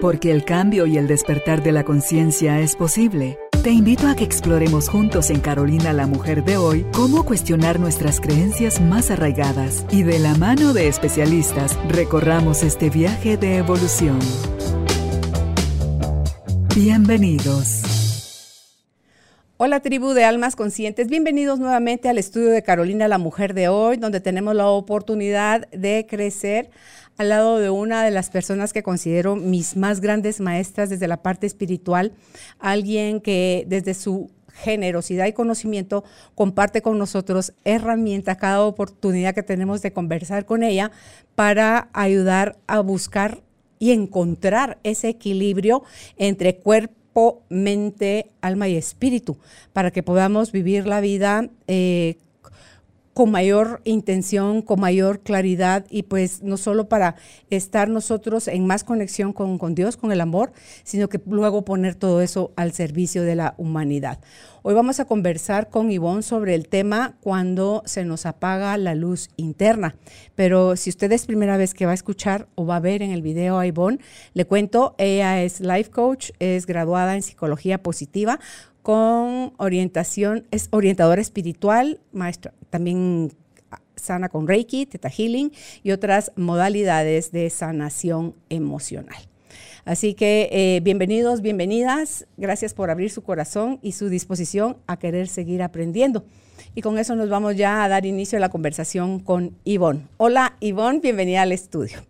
Porque el cambio y el despertar de la conciencia es posible. Te invito a que exploremos juntos en Carolina la Mujer de hoy cómo cuestionar nuestras creencias más arraigadas y de la mano de especialistas recorramos este viaje de evolución. Bienvenidos. Hola tribu de almas conscientes, bienvenidos nuevamente al estudio de Carolina la Mujer de hoy, donde tenemos la oportunidad de crecer al lado de una de las personas que considero mis más grandes maestras desde la parte espiritual, alguien que desde su generosidad y conocimiento comparte con nosotros herramientas cada oportunidad que tenemos de conversar con ella para ayudar a buscar y encontrar ese equilibrio entre cuerpo mente, alma y espíritu, para que podamos vivir la vida eh, con mayor intención, con mayor claridad y pues no solo para estar nosotros en más conexión con, con, Dios, con el amor, sino que luego poner todo eso al servicio de la humanidad. Hoy vamos a conversar con Ivonne sobre el tema cuando se nos apaga la luz interna. Pero si usted es primera vez que va a escuchar o va a ver en el video a Ivonne, le cuento, ella es life coach, es graduada en psicología positiva con orientación, es orientadora espiritual, maestra, también sana con Reiki, Theta Healing y otras modalidades de sanación emocional. Así que eh, bienvenidos, bienvenidas. Gracias por abrir su corazón y su disposición a querer seguir aprendiendo. Y con eso nos vamos ya a dar inicio a la conversación con Ivonne. Hola Ivonne, bienvenida al estudio.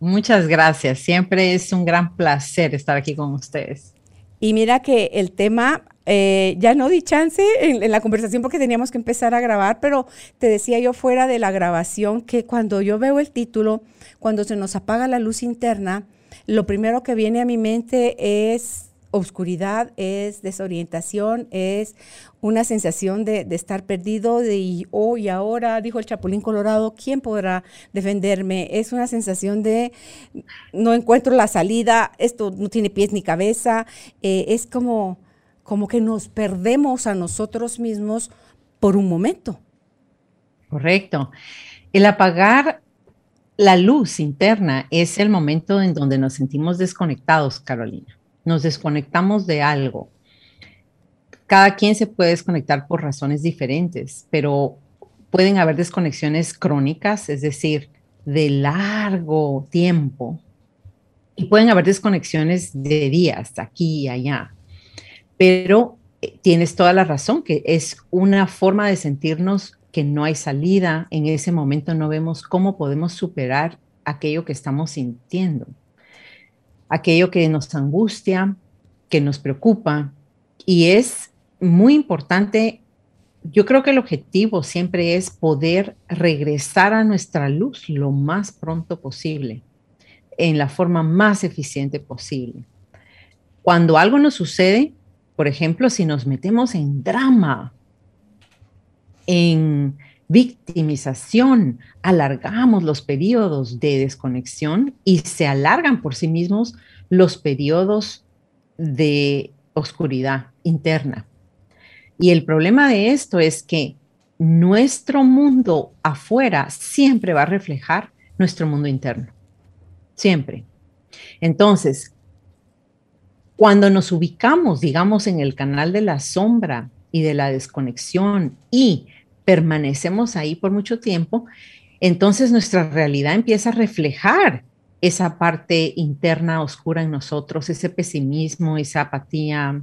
Muchas gracias. Siempre es un gran placer estar aquí con ustedes. Y mira que el tema eh, ya no di chance en, la conversación porque teníamos que empezar a grabar, pero te decía yo fuera de la grabación que cuando yo veo el título, cuando se nos apaga la luz interna, lo primero que viene a mi mente es oscuridad, es desorientación, es una sensación de, estar perdido, de hoy, ahora, dijo el Chapulín Colorado, ¿quién podrá defenderme? Es una sensación de no encuentro la salida, esto no tiene pies ni cabeza, eh, es como como que nos perdemos a nosotros mismos por un momento. Correcto. El apagar la luz interna es el momento en donde nos sentimos desconectados, Carolina. Nos desconectamos de algo. Cada quien se puede desconectar por razones diferentes, pero pueden haber desconexiones crónicas, es decir, de largo tiempo, y pueden haber desconexiones de días, aquí y allá pero eh, tienes toda la razón, que es una forma de sentirnos que no hay salida, en ese momento no vemos cómo podemos superar aquello que estamos sintiendo, aquello que nos angustia, que nos preocupa, y es muy importante, yo creo que el objetivo siempre es poder regresar a nuestra luz lo más pronto posible, en la forma más eficiente posible. Cuando algo nos sucede, por ejemplo, si nos metemos en drama, en victimización, alargamos los periodos de desconexión y se alargan por sí mismos los periodos de oscuridad interna. Y el problema de esto es que nuestro mundo afuera siempre va a reflejar nuestro mundo interno. Siempre. Entonces, cuando nos ubicamos, digamos, en el canal de la sombra y de la desconexión y permanecemos ahí por mucho tiempo, entonces nuestra realidad empieza a reflejar esa parte interna oscura en nosotros, ese pesimismo, esa apatía,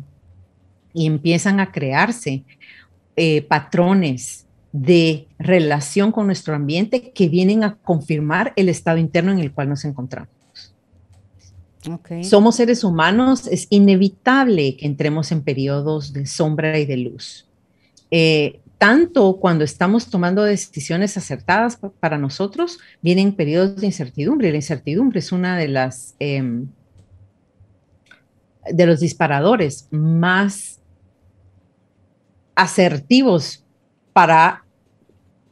y empiezan a crearse eh, patrones de relación con nuestro ambiente que vienen a confirmar el estado interno en el cual nos encontramos. Somos seres humanos, es inevitable que entremos en periodos de sombra y de luz. Eh, tanto cuando estamos tomando decisiones acertadas para nosotros, vienen periodos de incertidumbre. La incertidumbre es una de las em, de los disparadores más asertivos para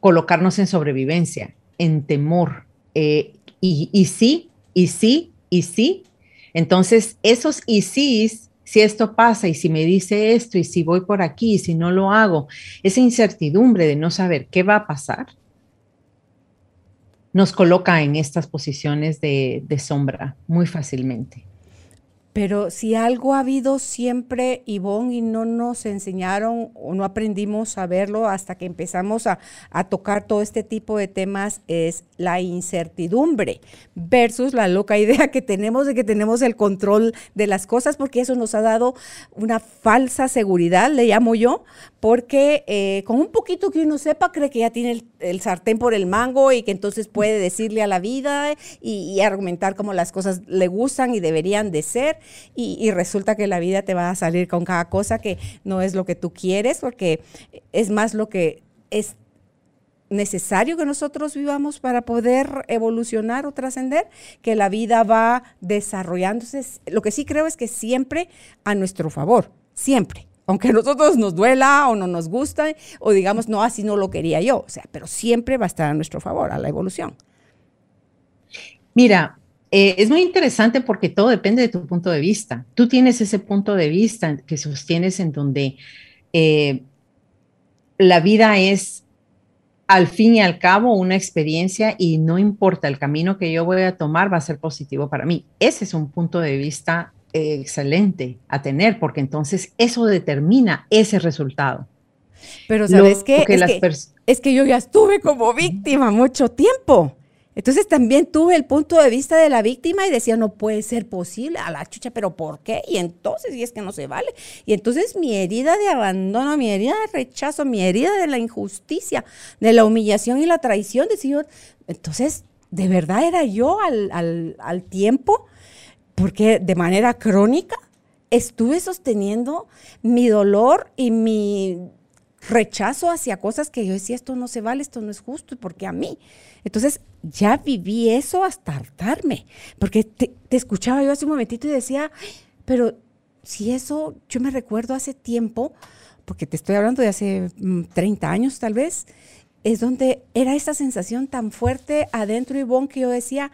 colocarnos en sobrevivencia, en temor. Eh, y, y sí, y sí, y sí, entonces, esos y si esto pasa y si me dice esto y si voy por aquí y si no lo hago, esa incertidumbre de no saber qué va a pasar, nos coloca en estas posiciones de, sombra muy fácilmente. Pero si algo ha habido siempre, Ivonne, y no nos enseñaron o no aprendimos a verlo hasta que empezamos a, tocar todo este tipo de temas, es la incertidumbre versus la loca idea que tenemos de que tenemos el control de las cosas, porque eso nos ha dado una falsa seguridad, le llamo yo, porque eh, con un poquito que uno sepa, cree que ya tiene el, sartén por el mango y que entonces puede decirle a la vida y argumentar cómo las cosas le gustan y deberían de ser y, resulta que la vida te va a salir con cada cosa que no es lo que tú quieres, porque es más lo que es necesario que nosotros vivamos para poder evolucionar o trascender, que la vida va desarrollándose. Lo que sí creo es que siempre a nuestro favor, siempre. Aunque a nosotros nos duela o no nos gusta, o digamos, no, así no lo quería yo. O sea, pero siempre va a estar a nuestro favor, a la evolución. Mira, eh, es muy interesante porque todo depende de tu punto de vista. Tú tienes ese punto de vista que sostienes en donde eh, la vida es al fin y al cabo una experiencia y no importa el camino que yo voy a tomar va a ser positivo para mí. Ese es un punto de vista eh, excelente a tener porque entonces eso determina ese resultado. Pero sabes qué? es que yo ya estuve como víctima mucho tiempo. Entonces también tuve el punto de vista de la víctima y decía, no puede ser posible, a la chucha, pero ¿por qué? Y entonces, y es que no se vale. Y entonces mi herida de abandono, mi herida de rechazo, mi herida de la injusticia, de la humillación y la traición, decía, entonces, ¿de verdad era yo al, al, al tiempo? Porque de manera crónica estuve sosteniendo mi dolor y mi rechazo hacia cosas que yo decía, esto no se vale, esto no es justo, ¿y por qué a mí? Entonces ya viví eso hasta hartarme, porque te, escuchaba yo hace un momentito y decía, pero si eso, yo me recuerdo hace tiempo, porque te estoy hablando de hace 30 mm, años tal vez, es donde era esa sensación tan fuerte adentro, Ivonne, que yo decía,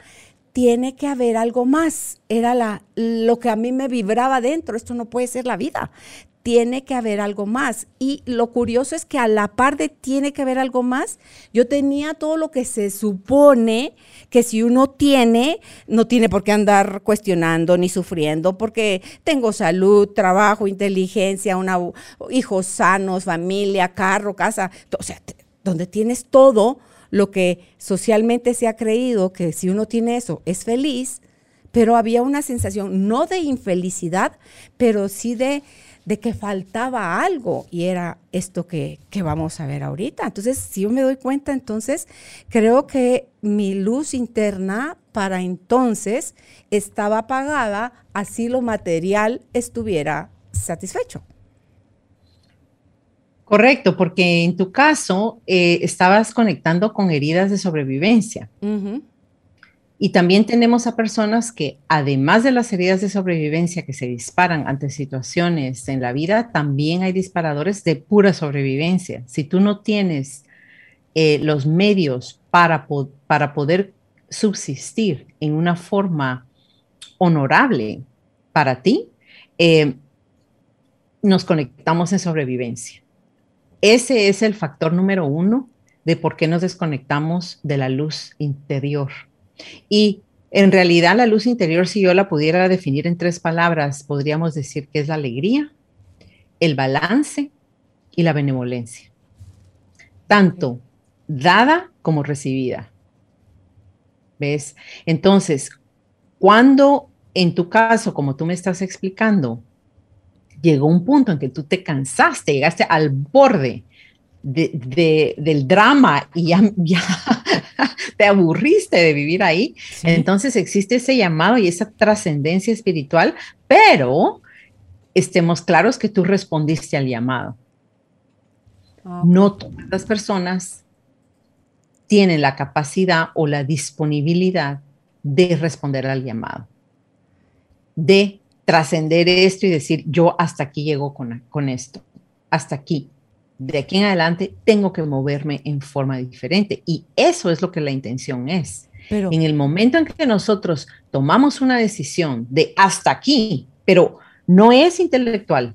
tiene que haber algo más. Era la, lo que a mí me vibraba dentro. Esto no puede ser la vida tiene que haber algo más. Y lo curioso es que a la par de tiene que haber algo más, yo tenía todo lo que se supone que si uno tiene, no tiene por qué andar cuestionando ni sufriendo, porque tengo salud, trabajo, inteligencia, una, hijos sanos, familia, carro, casa, o sea, donde tienes todo lo que socialmente se ha creído que si uno tiene eso es feliz, pero había una sensación no de infelicidad, pero sí de de que faltaba algo y era esto que, vamos a ver ahorita. Entonces, si yo me doy cuenta, entonces creo que mi luz interna para entonces estaba apagada, así lo material estuviera satisfecho. Correcto, porque en tu caso eh, estabas conectando con heridas de sobrevivencia. Y también tenemos a personas que, además de las heridas de sobrevivencia que se disparan ante situaciones en la vida, también hay disparadores de pura sobrevivencia. Si tú no tienes eh, los medios para, para poder subsistir en una forma honorable para ti, eh, nos conectamos en sobrevivencia. Ese es el factor número uno de por qué nos desconectamos de la luz interior y en realidad la luz interior, si yo la pudiera definir en tres palabras, podríamos decir que es la alegría, el balance y la benevolencia. Tanto dada como recibida. ¿Ves? Entonces, cuando en tu caso, como tú me estás explicando, llegó un punto en que tú te cansaste, llegaste al borde del drama y ya te aburriste de vivir ahí. Entonces existe ese llamado y esa trascendencia espiritual, pero estemos claros que tú respondiste al llamado. No todas las personas tienen la capacidad o la disponibilidad de responder al llamado, de trascender esto y decir, yo hasta aquí llego con, con esto, hasta aquí de aquí en adelante tengo que moverme en forma diferente. Y eso es lo que la intención es. Pero, en el momento en que nosotros tomamos una decisión de hasta aquí, pero no es intelectual,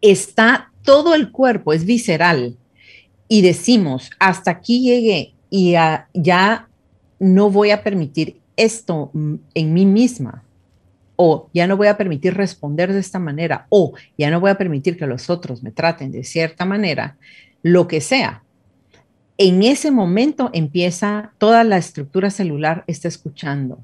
está todo el cuerpo, es visceral, y decimos, hasta aquí llegué y ya no voy a permitir esto en mí misma, o ya no voy a permitir responder de esta manera, o ya no voy a permitir que los otros me traten de cierta manera, lo que sea. En ese momento empieza toda la estructura celular está escuchando,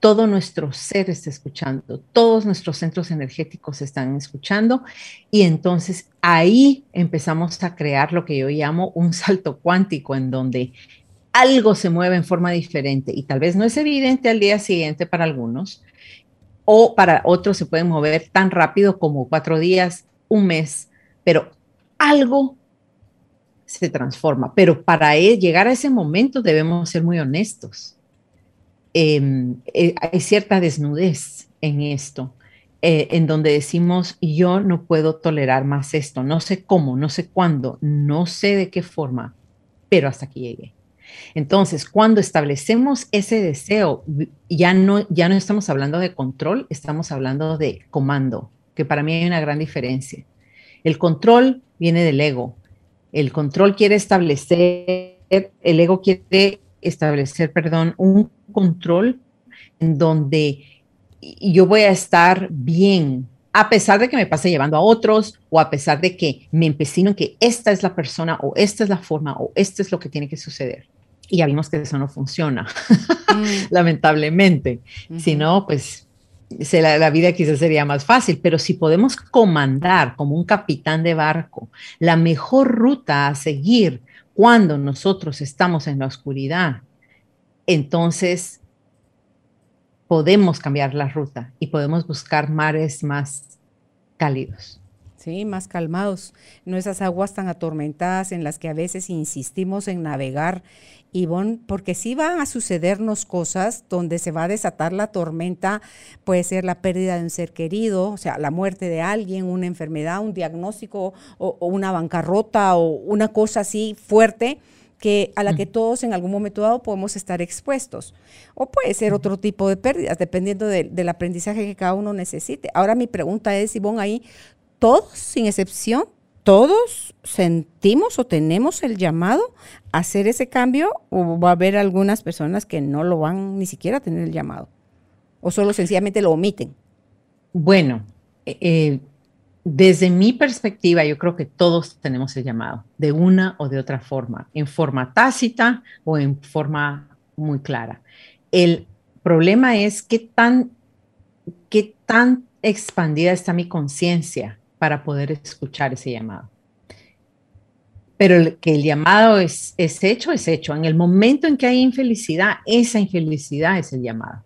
todo nuestro ser está escuchando, todos nuestros centros energéticos están escuchando y entonces ahí empezamos a crear lo que yo llamo un salto cuántico en donde algo se mueve en forma diferente y tal vez no es evidente al día siguiente para algunos, o para otros se pueden mover tan rápido como cuatro días, un mes, pero algo se transforma. Pero para e, llegar a ese momento debemos ser muy honestos. Em, eh, hay cierta desnudez en esto, eh, en donde decimos, yo no puedo tolerar más esto, no sé cómo, no sé cuándo, no sé de qué forma, pero hasta aquí llegué. Entonces, cuando establecemos ese deseo, ya no, ya no estamos hablando de control, estamos hablando de comando, que para mí hay una gran diferencia. El control viene del ego. El control quiere establecer, el ego quiere establecer, perdón, un control en donde yo voy a estar bien, a pesar de que me pase llevando a otros o a pesar de que me empecino que esta es la persona o esta es la forma o esto es lo que tiene que suceder y ya vimos que eso no funciona, mm. lamentablemente. Si no, pues la, la, vida quizás sería más fácil, pero si podemos comandar como un capitán de barco la mejor ruta a seguir cuando nosotros estamos en la oscuridad, entonces podemos cambiar la ruta y podemos buscar mares más cálidos. Sí, más calmados, no esas aguas tan atormentadas en las que a veces insistimos en navegar Ivonne, porque sí van a sucedernos cosas donde se va a desatar la tormenta, puede ser la pérdida de un ser querido, o sea, la muerte de alguien, una enfermedad, un diagnóstico o, una bancarrota o una cosa así fuerte que a la que todos en algún momento dado podemos estar expuestos. O puede ser otro tipo de pérdidas, dependiendo del aprendizaje que cada uno necesite. Ahora mi pregunta es, Ivonne, ahí, todos, sin excepción, todos sentimos o tenemos el llamado a hacer ese cambio o va a haber algunas personas que no lo van ni siquiera a tener el llamado o solo sencillamente lo omiten? Bueno, eh, eh, desde mi perspectiva, yo creo que todos tenemos el llamado, de una o de otra forma, en forma tácita o en forma muy clara. El problema es qué tan, qué tan expandida está mi conciencia para poder escuchar ese llamado. Pero que el llamado es, es hecho, es hecho. En el momento en que hay infelicidad, esa infelicidad es el llamado.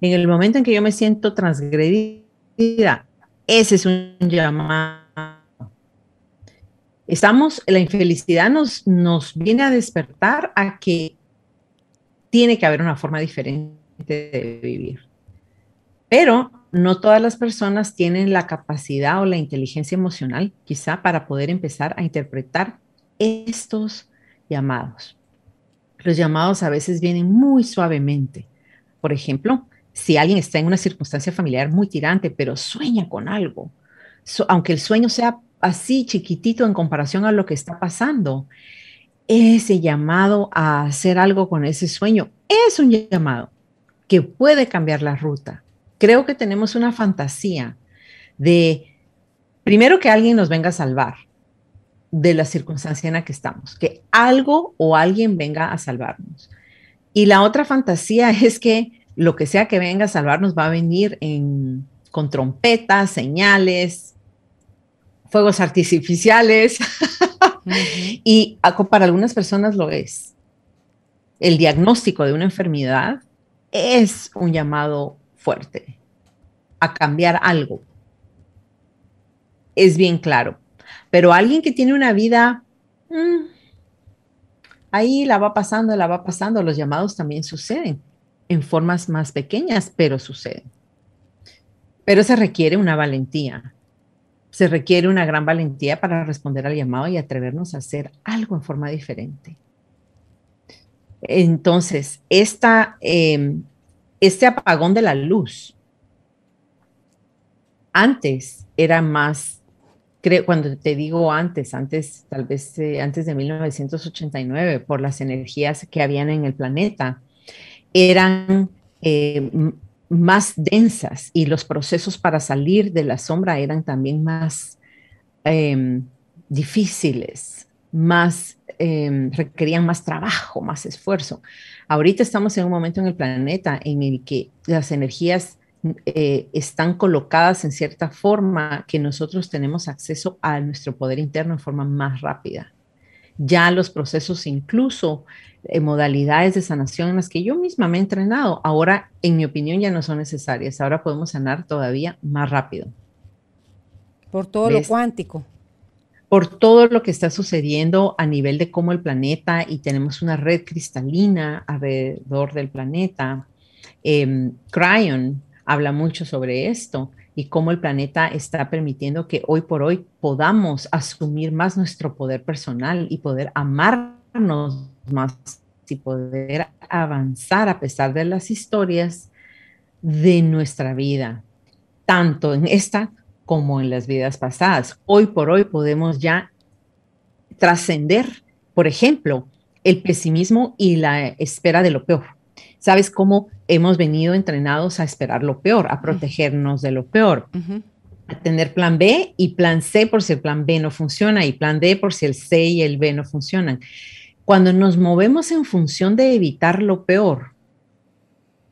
En el momento en que yo me siento transgredida, ese es un llamado. Estamos, la infelicidad nos, nos viene a despertar a que tiene que haber una forma diferente de vivir. Pero no todas las personas tienen la capacidad o la inteligencia emocional quizá para poder empezar a interpretar estos llamados. Los llamados a veces vienen muy suavemente. Por ejemplo, si alguien está en una circunstancia familiar muy tirante, pero sueña con algo, aunque el sueño sea así chiquitito en comparación a lo que está pasando, ese llamado a hacer algo con ese sueño es un llamado que puede cambiar la ruta, creo que tenemos una fantasía de, primero, que alguien nos venga a salvar de la circunstancia en la que estamos, que algo o alguien venga a salvarnos. Y la otra fantasía es que lo que sea que venga a salvarnos va a venir con trompetas, señales, fuegos artificiales. y para algunas personas lo es. El diagnóstico de una enfermedad es un llamado fuerte, a cambiar algo. Es bien claro. Pero alguien que tiene una vida, mm, ahí la va pasando, la va pasando, los llamados también suceden en formas más pequeñas, pero suceden. Pero se requiere una valentía. Se requiere una gran valentía para responder al llamado y atrevernos a hacer algo en forma diferente. Entonces, esta, em, este apagón de la luz antes era más, creo, cuando te digo antes, antes, tal vez eh, antes de 1989, por las energías que habían en el planeta, eran eh, más densas y los procesos para salir de la sombra eran también más em, difíciles, más em, requerían más trabajo, más esfuerzo. Ahorita estamos en un momento en el planeta en el que las energías eh, están colocadas en cierta forma que nosotros tenemos acceso a nuestro poder interno en forma más rápida. Ya los procesos, incluso eh, modalidades de sanación en las que yo misma me he entrenado, ahora, en mi opinión, ya no son necesarias. Ahora podemos sanar todavía más rápido. Por todo lo cuántico por todo lo que está sucediendo a nivel de cómo el planeta y tenemos una red cristalina alrededor del planeta. Eh, Cryon habla mucho sobre esto y cómo el planeta está permitiendo que hoy por hoy podamos asumir más nuestro poder personal y poder amarnos más y poder avanzar a pesar de las historias de nuestra vida, tanto en esta como en las vidas pasadas. Hoy por hoy podemos ya trascender, por ejemplo, el pesimismo y la espera de lo peor. ¿Sabes cómo hemos venido entrenados a esperar lo peor, a protegernos de lo peor? A tener plan B y plan C por si el plan B no funciona y plan D por si el C y el B no funcionan. Cuando nos movemos en función de evitar lo peor,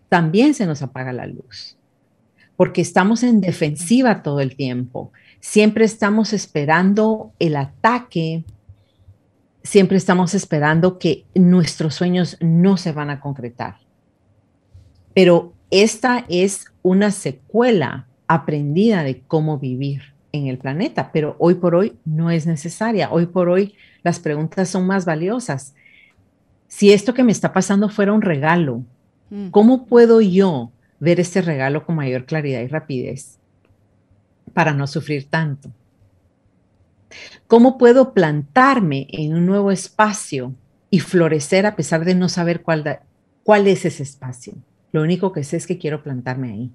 también se nos apaga la luz porque estamos en defensiva todo el tiempo. Siempre estamos esperando el ataque, siempre estamos esperando que nuestros sueños no se van a concretar. Pero esta es una secuela aprendida de cómo vivir en el planeta, pero hoy por hoy no es necesaria. Hoy por hoy las preguntas son más valiosas. Si esto que me está pasando fuera un regalo, mm. ¿cómo puedo yo ver este regalo con mayor claridad y rapidez para no sufrir tanto? ¿Cómo puedo plantarme en un nuevo espacio y florecer a pesar de no saber cuál, cuál es ese espacio? Lo único que sé es que quiero plantarme ahí.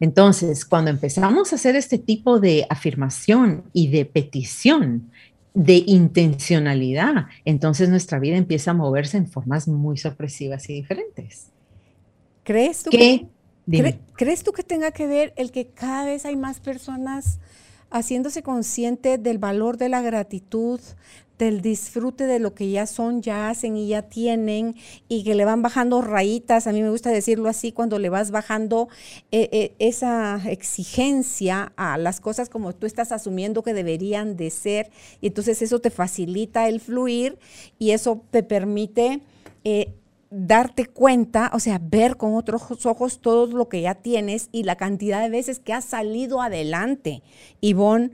Entonces, cuando empezamos a hacer este tipo de afirmación y de petición, de intencionalidad, entonces nuestra vida empieza a moverse en formas muy sorpresivas y diferentes. ¿Crees tú que, ¿Crees tú que tenga que ver el que cada vez hay más personas haciéndose consciente del valor de la gratitud, del disfrute de lo que ya son, ya hacen y ya tienen, y que le van bajando rayitas, a mí me gusta decirlo así, cuando le vas bajando eh, eh, esa exigencia a las cosas como tú estás asumiendo que deberían de ser, y entonces eso te facilita el fluir y eso te permite... Eh, darte cuenta, o sea, ver con otros ojos todo lo que ya tienes y la cantidad de veces que has salido adelante, Ivonne,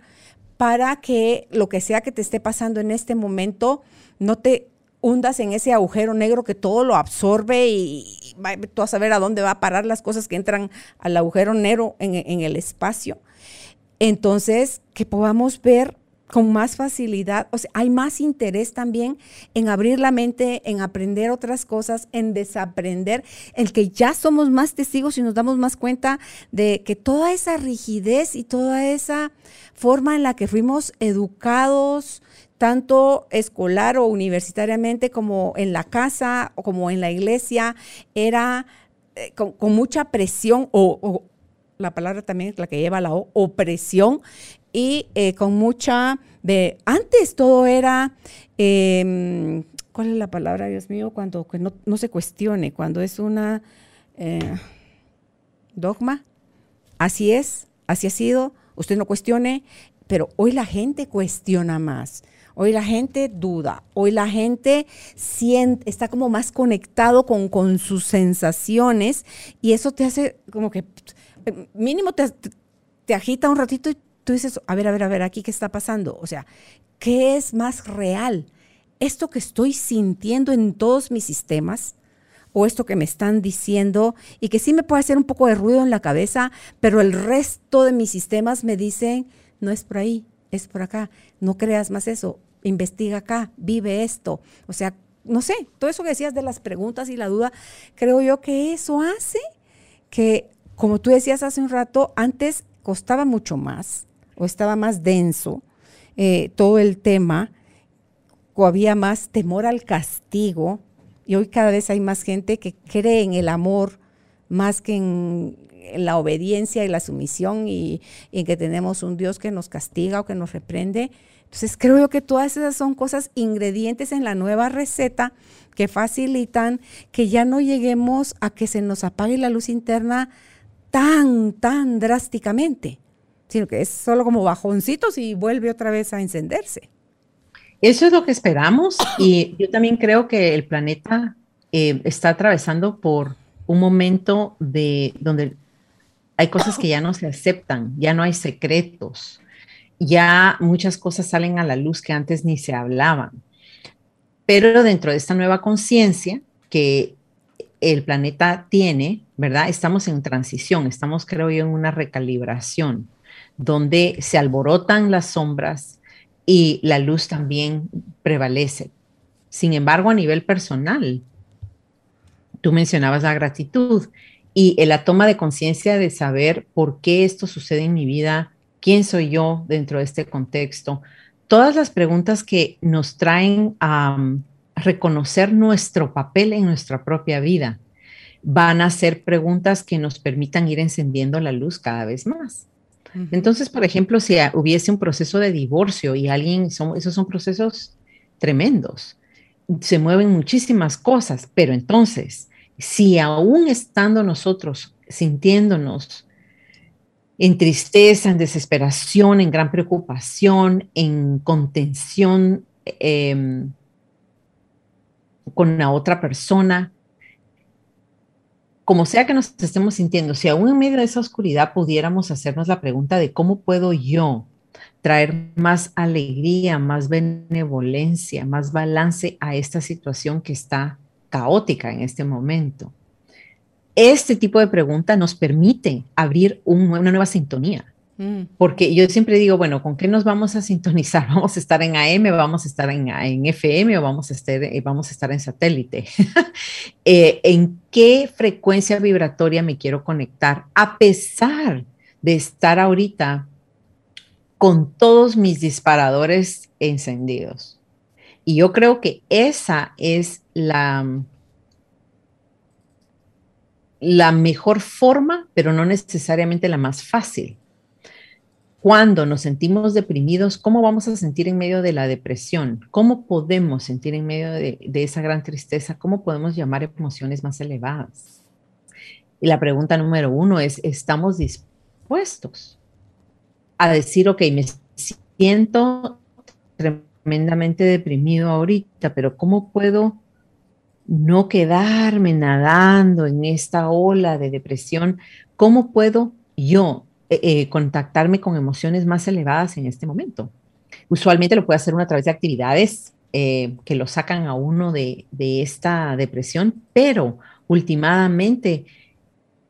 para que lo que sea que te esté pasando en este momento no te hundas en ese agujero negro que todo lo absorbe y, tú a saber a dónde va a parar las cosas que entran al agujero negro en el espacio. Entonces, que podamos ver con más facilidad, o sea, hay más interés también en abrir la mente, en aprender otras cosas, en desaprender, el que ya somos más testigos y nos damos más cuenta de que toda esa rigidez y toda esa forma en la que fuimos educados, tanto escolar o universitariamente como en la casa o como en la iglesia, era eh, con, mucha presión o, la palabra también es la que lleva la opresión, y eh, con mucha de, antes todo era, em, ¿cuál es la palabra, Dios mío? Cuando no, se cuestione, cuando es una eh, dogma, así es, así ha sido, usted no cuestione, pero hoy la gente cuestiona más. Hoy la gente duda, hoy la gente siente, está como más conectado con, con sus sensaciones y eso te hace como que mínimo te, te agita un ratito y tú dices, a ver, a ver, a ver, aquí qué está pasando. O sea, ¿qué es más real? ¿Esto que estoy sintiendo en todos mis sistemas? o esto que me están diciendo y que sí me puede hacer un poco de ruido en la cabeza, pero el resto de mis sistemas me dicen, no es por ahí, es por acá, no creas más eso, investiga acá, vive esto. O sea, no sé, todo eso que decías de las preguntas y la duda, creo yo que eso hace que, como tú decías hace un rato, antes costaba mucho más o estaba más denso eh, todo el tema, o había más temor al castigo, y hoy cada vez hay más gente que cree en el amor más que en, la obediencia y la sumisión y, en que tenemos un Dios que nos castiga o que nos reprende. Entonces creo que todas esas son cosas, ingredientes en la nueva receta que facilitan que ya no lleguemos a que se nos apague la luz interna tan, tan drásticamente, sino que es solo como bajoncitos y vuelve otra vez a encenderse. Eso es lo que esperamos y yo también creo que el planeta eh, está atravesando por un momento de donde hay cosas que ya no se aceptan, ya no hay secretos, ya muchas cosas salen a la luz que antes ni se hablaban. Pero dentro de esta nueva conciencia que el planeta tiene, ¿verdad? Estamos en transición, estamos creo yo en una recalibración, donde se alborotan las sombras y la luz también prevalece. Sin embargo, a nivel personal, Tú mencionabas la gratitud y la toma de conciencia de saber por qué esto sucede en mi vida, quién soy yo dentro de este contexto. Todas las preguntas que nos traen a reconocer nuestro papel en nuestra propia vida van a ser preguntas que nos permitan ir encendiendo la luz cada vez más. Entonces, por ejemplo, si hubiese un proceso de divorcio y alguien, esos son procesos tremendos, se mueven muchísimas cosas, pero entonces, si aún estando nosotros sintiéndonos en tristeza, en desesperación, en gran preocupación, en contención em, con la otra persona, como sea que nos estemos sintiendo, si aún en medio de esa oscuridad pudiéramos hacernos la pregunta de cómo puedo yo traer más alegría, más benevolencia, más balance a esta situación que está caótica en este momento. Este tipo de pregunta nos permite abrir una nueva sintonía. Mm. Porque yo siempre digo, bueno, ¿con qué nos vamos a sintonizar? ¿Vamos a estar en AM, vamos a estar en, FM o vamos a estar, eh, vamos a estar en satélite? Eh, ¿En qué frecuencia vibratoria me quiero conectar? A pesar de estar ahorita con todos mis disparadores encendidos. Y yo creo que esa es la, la mejor forma, pero no necesariamente la más fácil. Cuando nos sentimos deprimidos, ¿cómo vamos a sentir en medio de la depresión? ¿Cómo podemos sentir en medio de, de esa gran tristeza? ¿Cómo podemos llamar emociones más elevadas? Y la pregunta número uno es, ¿estamos dispuestos a decir, ok, me siento tremendamente deprimido ahorita, pero ¿cómo puedo no quedarme nadando en esta ola de depresión? ¿Cómo puedo yo eh, eh, contactarme con emociones más elevadas en este momento? Usualmente lo puede hacer uno a través de actividades eh, que lo sacan a uno de, de esta depresión, pero últimamente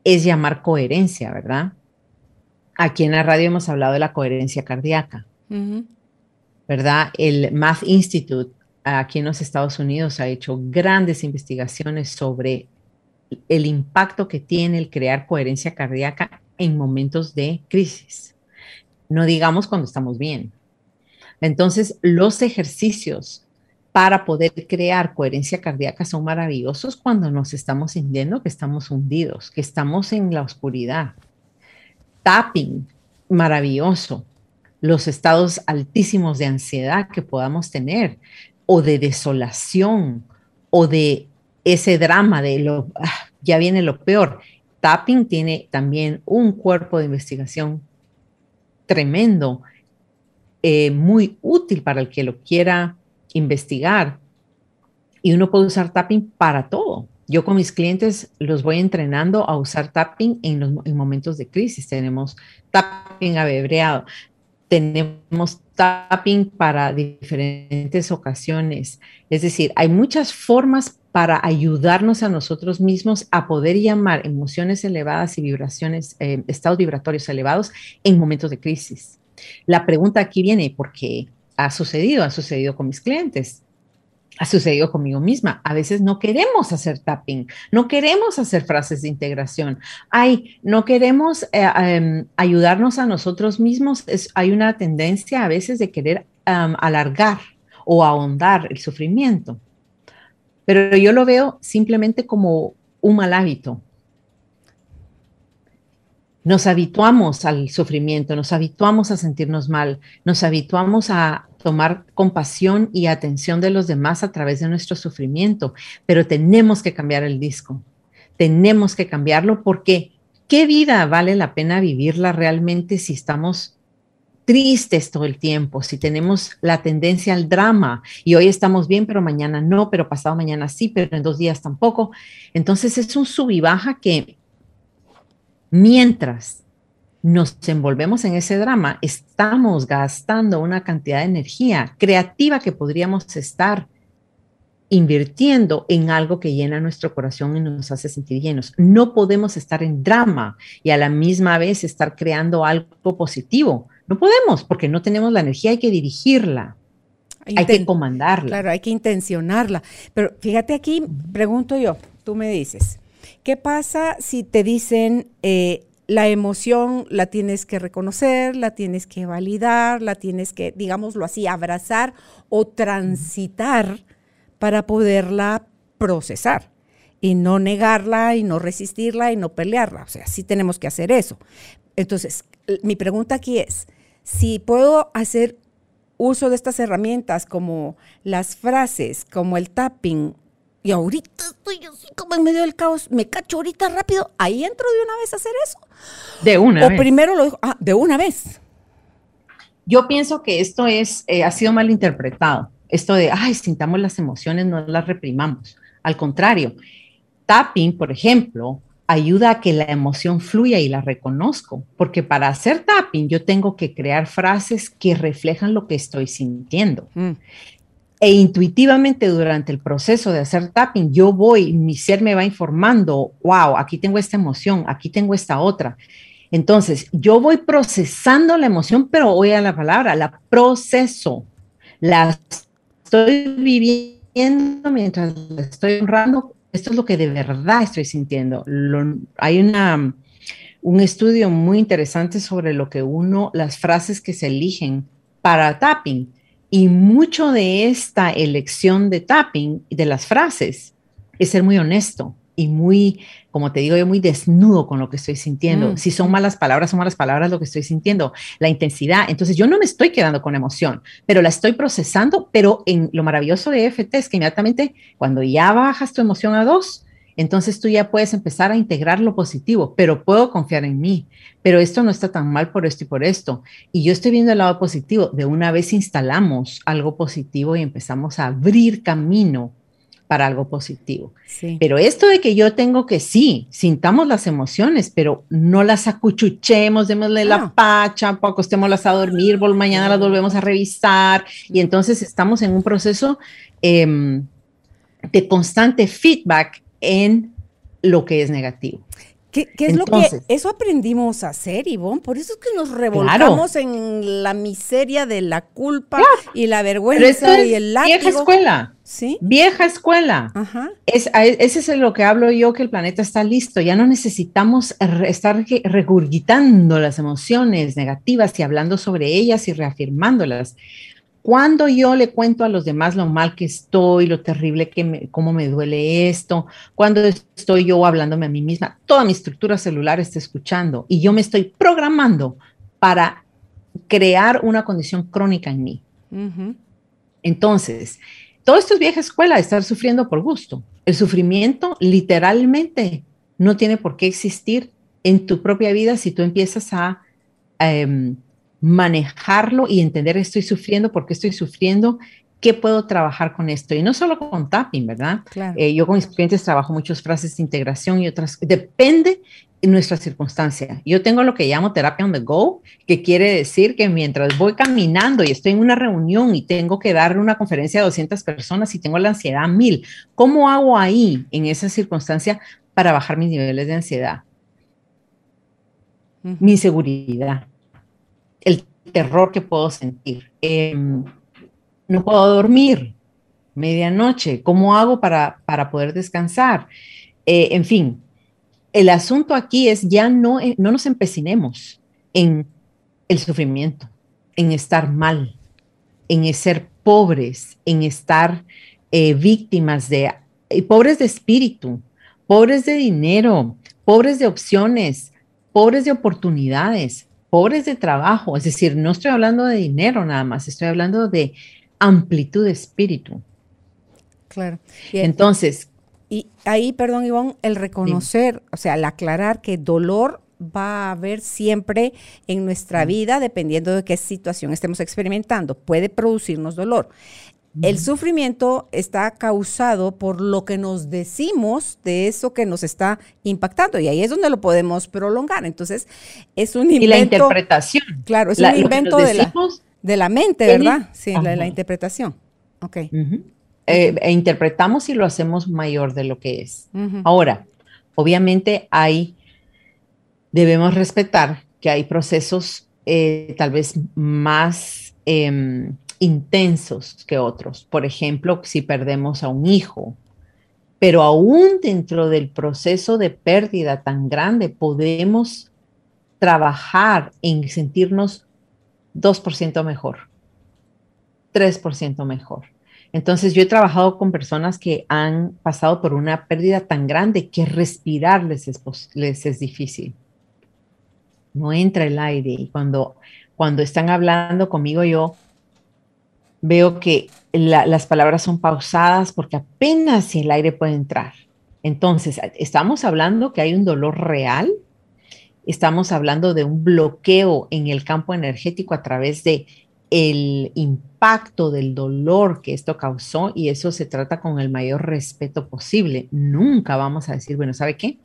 es llamar coherencia, ¿verdad? Aquí en la radio hemos hablado de la coherencia cardíaca, ¿verdad? El Math Institute aquí en los Estados Unidos ha hecho grandes investigaciones sobre el impacto que tiene el crear coherencia cardíaca en momentos de crisis. No digamos cuando estamos bien. Entonces, los ejercicios para poder crear coherencia cardíaca son maravillosos cuando nos estamos sintiendo que estamos hundidos, que estamos en la oscuridad, tapping maravilloso, los estados altísimos de ansiedad que podamos tener, o de desolación, o de ese drama de lo, ah, ya viene lo peor. Tapping tiene también un cuerpo de investigación tremendo, eh, muy útil para el que lo quiera investigar. Y uno puede usar tapping para todo. Yo con mis clientes los voy entrenando a usar tapping en, los, momentos de crisis. Tenemos tapping abebreado, tenemos tapping para diferentes ocasiones. Es decir, hay muchas formas para ayudarnos a nosotros mismos a poder llamar emociones elevadas y vibraciones, eh, estados vibratorios elevados en momentos de crisis. La pregunta aquí viene, ¿por qué ha sucedido? Ha sucedido con mis clientes ha sucedido conmigo misma. A veces no queremos hacer tapping, no queremos hacer frases de integración. Ay, no queremos eh, em, ayudarnos a nosotros mismos. hay una tendencia a veces de querer alargar o ahondar el sufrimiento. Pero yo lo veo simplemente como un mal hábito. nos habituamos al sufrimiento, nos habituamos a sentirnos mal, nos habituamos a tomar compasión y atención de los demás a través de nuestro sufrimiento, pero tenemos que cambiar el disco, tenemos que cambiarlo porque ¿qué vida vale la pena vivirla realmente si estamos tristes todo el tiempo, si tenemos la tendencia al drama y hoy estamos bien, pero mañana no, pero pasado mañana sí, pero en dos días tampoco? Entonces es un sub y baja que mientras nos envolvemos en ese drama, estamos gastando una cantidad de energía creativa que podríamos estar invirtiendo en algo que llena nuestro corazón y nos hace sentir llenos. No podemos estar en drama y a la misma vez estar creando algo positivo. No podemos porque no tenemos la energía, hay que dirigirla. hay que comandarla. Claro, hay que intencionarla. Pero fíjate aquí, pregunto yo, tú me dices, ¿qué pasa si te dicen, eh, la emoción la tienes que reconocer, la tienes que validar, la tienes que, digámoslo así, abrazar o transitar para poderla procesar y no negarla y no resistirla y no pelearla. O sea, sí tenemos que hacer eso. Entonces, mi pregunta aquí es, si puedo hacer uso de estas herramientas como las frases, como el tapping y ahorita estoy así como en medio del caos, me cacho ahorita rápido, ahí entro de una vez a hacer eso. De una o primero lo digo, ah, de una vez. Yo pienso que esto es, eh, ha sido mal interpretado. Esto de, ay, sintamos las emociones, no las reprimamos. Al contrario, tapping, por ejemplo, ayuda a que la emoción fluya y la reconozco, porque para hacer tapping yo tengo que crear frases que reflejan lo que estoy sintiendo. Mm e intuitivamente durante el proceso de hacer tapping, yo voy, mi ser me va informando, wow, aquí tengo esta emoción, aquí tengo esta otra. Entonces, yo voy procesando la emoción, pero oiga la palabra, la proceso, la estoy viviendo mientras la estoy honrando. Esto es lo que de verdad estoy sintiendo. hay una, un estudio muy interesante sobre lo que uno, las frases que se eligen para tapping y mucho de esta elección de tapping, de las frases, es ser muy honesto y muy, como te digo yo, muy desnudo con lo que estoy sintiendo. Mm, si son malas palabras, son malas palabras lo que estoy sintiendo, la intensidad. Entonces yo no me estoy quedando con emoción, pero la estoy procesando, pero en lo maravilloso de EFT es que inmediatamente cuando ya bajas tu emoción a dos, entonces tú ya puedes empezar a integrar lo positivo, pero puedo confiar en mí, pero esto no está tan mal por esto y por esto. Y yo estoy viendo el lado positivo, de una vez instalamos algo positivo y empezamos a abrir camino para algo positivo. Pero esto de que yo tengo que sí, sintamos las emociones, pero no las acuchuchemos, démosle la pacha, acostémoslas a dormir, mañana las volvemos a revisar y entonces estamos en un proceso em, de constante feedback en lo que es negativo. ¿Qué, es lo que eso aprendimos a hacer, Ivonne? Por eso es que nos revolcamos en la miseria de la culpa y la vergüenza y el látigo. Vieja escuela. ¿Sí? Vieja escuela. Ajá. Es, ese es lo que hablo yo, que el planeta está listo. Ya no necesitamos estar regurgitando las emociones negativas y hablando sobre ellas y reafirmándolas. Cuando yo le cuento a los demás lo mal que estoy, lo terrible que me, cómo me duele esto, cuando estoy yo hablándome a mí misma, toda mi estructura celular está escuchando y yo me estoy programando para crear una condición crónica en mí. Entonces, todo esto es vieja escuela, estar sufriendo por gusto. El sufrimiento literalmente no tiene por qué existir en tu propia vida si tú empiezas a... Em, manejarlo y entender estoy sufriendo, por qué estoy sufriendo, qué puedo trabajar con esto. Y no solo con tapping, ¿verdad? Eh, yo con mis clientes trabajo muchas frases de integración y otras. Depende de nuestra circunstancia. Yo tengo lo que llamo terapia on the go, que quiere decir que mientras voy caminando y estoy en una reunión y tengo que dar una conferencia a 200 personas y tengo la ansiedad a mil, ¿cómo hago ahí, en esa circunstancia, para bajar mis niveles de ansiedad? Mi seguridad el terror que puedo sentir. Em, no puedo dormir medianoche. ¿Cómo hago para, para poder descansar? Eh, en fin, el asunto aquí es ya no, eh, no nos empecinemos en el sufrimiento, en estar mal, en ser pobres, en estar eh, víctimas de, pobres de espíritu, pobres de dinero, pobres de opciones, pobres de oportunidades, pobres de trabajo. Es decir, no estoy hablando de dinero nada más, estoy hablando de amplitud de espíritu. Claro. Entonces. Y ahí, perdón, Ivonne, el reconocer, o sea, el aclarar que dolor va a haber siempre en nuestra vida, dependiendo de qué situación estemos experimentando. Puede producirnos dolor. El sufrimiento está causado por lo que nos decimos de eso que nos está impactando y ahí es donde lo podemos prolongar. Entonces, es un invento. Y la interpretación. Claro, es un invento de la, de la, mente, ¿verdad? Sí, la, la, interpretación. Ok. Eh, e interpretamos y lo hacemos mayor de lo que es. Ahora, obviamente hay debemos respetar que hay procesos eh, tal vez más em, intensos que otros. Por ejemplo, si perdemos a un hijo, pero aún dentro del proceso de pérdida tan grande podemos trabajar en sentirnos 2% mejor, 3% mejor. Entonces yo he trabajado con personas que han pasado por una pérdida tan grande que respirar les es difícil no entra el aire. Y cuando, cuando están hablando conmigo, yo veo que las palabras son pausadas porque apenas el aire puede entrar. Entonces, estamos hablando que hay un dolor real, estamos hablando de un bloqueo en el campo energético a través de el impacto del dolor que esto causó y eso se trata con el mayor respeto posible. Nunca vamos a decir, bueno, ¿sabe qué?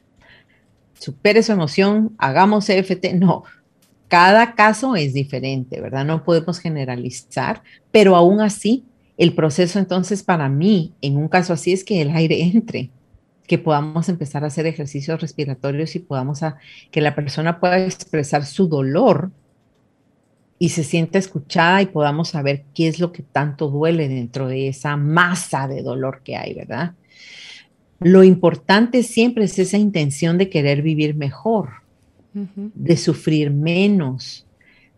supere su emoción, hagamos EFT. No, cada caso es diferente, ¿verdad? No podemos generalizar, pero aún así, el proceso entonces para mí, en un caso así, es que el aire entre, que podamos empezar a hacer ejercicios respiratorios y podamos que la persona pueda expresar su dolor y se sienta escuchada y podamos saber qué es lo que tanto duele dentro de esa masa de dolor que hay, ¿verdad? Lo importante siempre es esa intención de querer vivir mejor, de sufrir menos,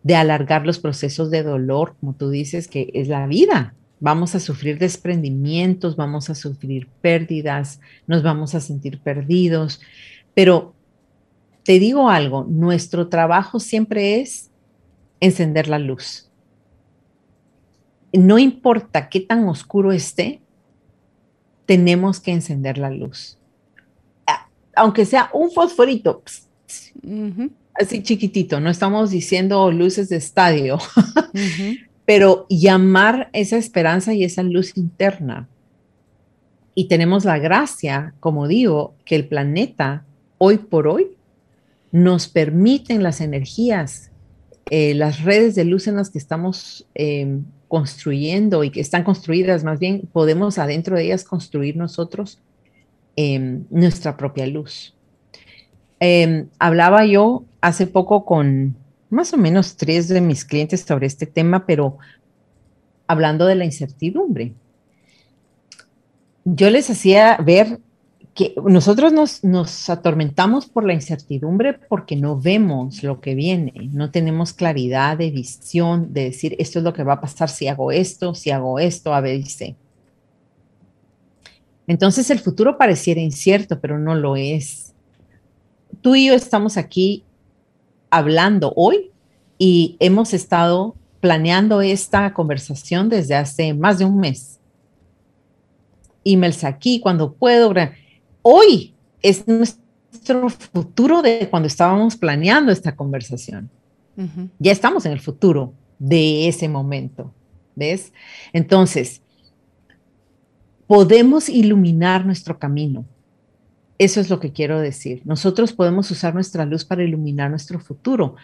de alargar los procesos de dolor, como tú dices, que es la vida. Vamos a sufrir desprendimientos, vamos a sufrir pérdidas, nos vamos a sentir perdidos, pero te digo algo, nuestro trabajo siempre es encender la luz. No importa qué tan oscuro esté, tenemos que encender la luz. Aunque sea un fosforito, así chiquitito, no estamos diciendo luces de estadio, pero llamar esa esperanza y esa luz interna. Y tenemos la gracia, como digo, que el planeta hoy por hoy nos permiten las energías, eh, las redes de luz en las que estamos eh, construyendo y que están construidas, más bien podemos adentro de ellas construir nosotros em, nuestra propia luz. Em, hablaba yo hace poco con más o menos tres de mis clientes sobre este tema, pero hablando de la incertidumbre. Yo les hacía ver que nosotros nos, atormentamos por la incertidumbre porque no vemos lo que viene, no tenemos claridad de visión, de decir esto es lo que va a pasar si hago esto, si hago esto, a ver, dice. Entonces el futuro pareciera incierto, pero no lo es. Tú y yo estamos aquí hablando hoy y hemos estado planeando esta conversación desde hace más de un mes. Emails aquí cuando puedo hoy es nuestro futuro de cuando estábamos planeando esta conversación. Ya estamos en el futuro de ese momento, ¿ves? Entonces, podemos iluminar nuestro camino. Eso es lo que quiero decir. Nosotros podemos usar nuestra luz para iluminar nuestro futuro.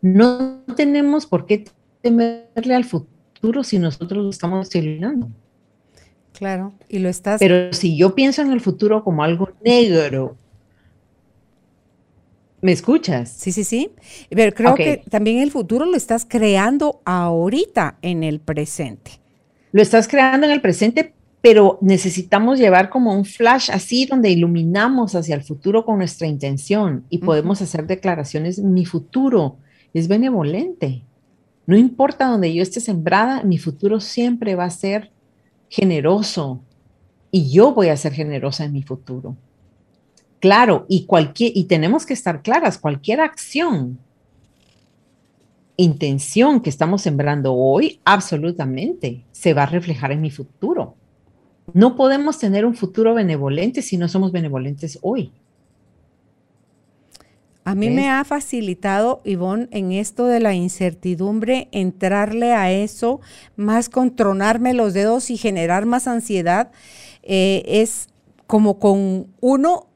No tenemos por qué temerle al futuro si nosotros lo estamos iluminando. Claro, y lo estás. Pero si yo pienso en el futuro como algo negro, ¿me escuchas? Sí, sí, sí. Pero creo que también el futuro lo estás creando ahorita en el presente. Lo estás creando en el presente, pero necesitamos llevar como un flash así donde iluminamos hacia el futuro con nuestra intención y podemos hacer declaraciones. Mi futuro es benevolente. No importa donde yo esté sembrada, mi futuro siempre va a ser generoso y yo voy a ser generosa en mi futuro. Claro, y cualquier, y tenemos que estar claras, cualquier acción, intención que estamos sembrando hoy, absolutamente se va a reflejar en mi futuro. No podemos tener un futuro benevolente si no somos benevolentes hoy. A mí me ha facilitado, Ivonne, en esto de la incertidumbre, entrarle a eso, más contronarme los dedos y generar más ansiedad. Eh, es como con uno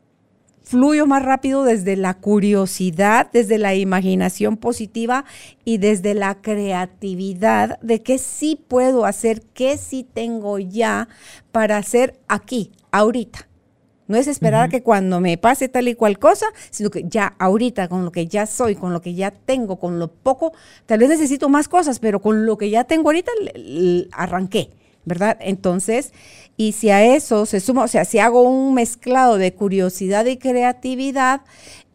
fluyo más rápido desde la curiosidad, desde la imaginación positiva y desde la creatividad de qué sí puedo hacer, qué sí tengo ya para hacer aquí, ahorita. No es esperar que cuando me pase tal y cual cosa, sino que ya ahorita, con lo que ya soy, con lo que ya tengo, con lo poco, tal vez necesito más cosas, pero con lo que ya tengo ahorita, arranqué. ¿verdad? Entonces, y si a eso se suma, o sea, si hago un mezclado de curiosidad y creatividad,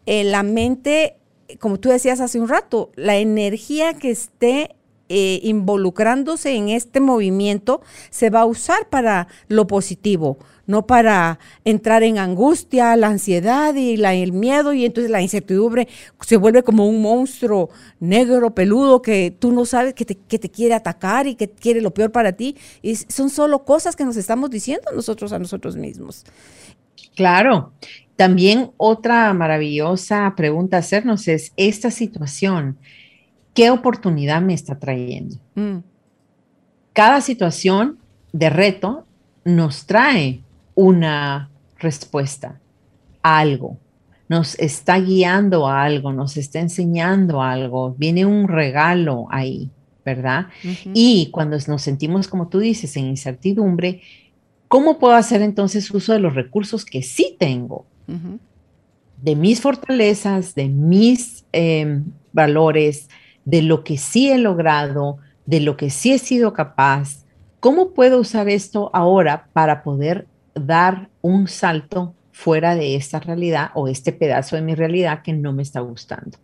eh, la mente, como tú decías hace un rato, la energía que esté eh, involucrándose en este movimiento se va a usar para lo positivo, no para entrar en angustia, la ansiedad y la, el miedo y entonces la incertidumbre se vuelve como un monstruo negro, peludo, que tú no sabes que te, que te quiere atacar y que quiere lo peor para ti. Y son solo cosas que nos estamos diciendo nosotros a nosotros mismos. Claro. También otra maravillosa pregunta a hacernos es, esta situación, ¿qué oportunidad me está trayendo? Mm. Cada situación de reto nos trae una respuesta a algo, nos está guiando a algo, nos está enseñando algo, viene un regalo ahí, ¿verdad? Y cuando nos sentimos, como tú dices, en incertidumbre, ¿cómo puedo hacer entonces uso de los recursos que sí tengo? De mis fortalezas, de mis em, valores, de lo que sí he logrado, de lo que sí he sido capaz. ¿Cómo puedo usar esto ahora para poder dar un salto fuera de esta realidad o este pedazo de mi realidad que no me está gustando,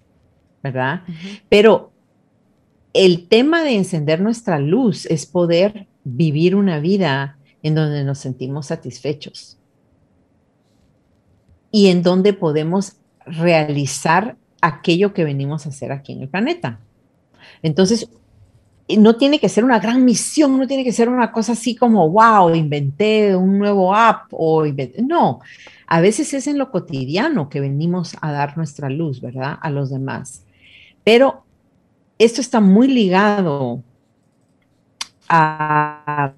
¿verdad? Pero el tema de encender nuestra luz es poder vivir una vida en donde nos sentimos satisfechos y en donde podemos realizar aquello que venimos a hacer aquí en el planeta. Entonces, no tiene que ser una gran misión, no tiene que ser una cosa así como, wow, inventé un nuevo app o no, a veces es en lo cotidiano que venimos a dar nuestra luz, ¿verdad? A los demás. Pero esto está muy ligado a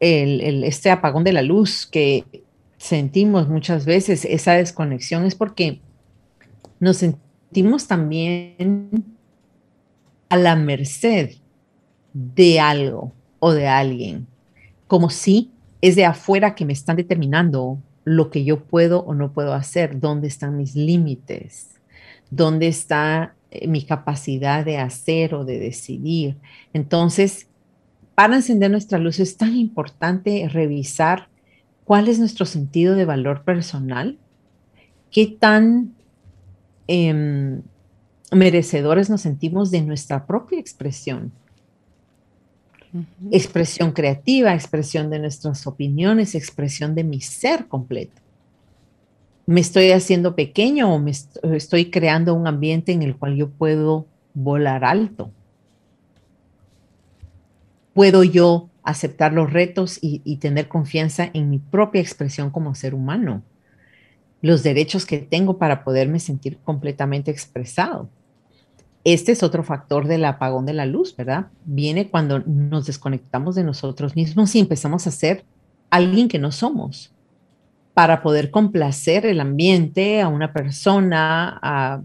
este apagón de la luz que sentimos muchas veces, esa desconexión es porque nos sentimos también a la merced de algo o de alguien, como si es de afuera que me están determinando lo que yo puedo o no puedo hacer, dónde están mis límites, dónde está eh, mi capacidad de hacer o de decidir. Entonces, para encender nuestra luz es tan importante revisar cuál es nuestro sentido de valor personal, qué tan em, merecedores nos sentimos de nuestra propia expresión. Expresión creativa, expresión de nuestras opiniones, expresión de mi ser completo. ¿Me estoy haciendo pequeño o me estoy creando un ambiente en el cual yo puedo volar alto? ¿Puedo yo aceptar los retos y, y tener confianza en mi propia expresión como ser humano? Los derechos que tengo para poderme sentir completamente expresado este es otro factor del apagón de la luz, ¿verdad? Viene cuando nos desconectamos de nosotros mismos y empezamos a ser alguien que no somos para poder complacer el ambiente a una persona, a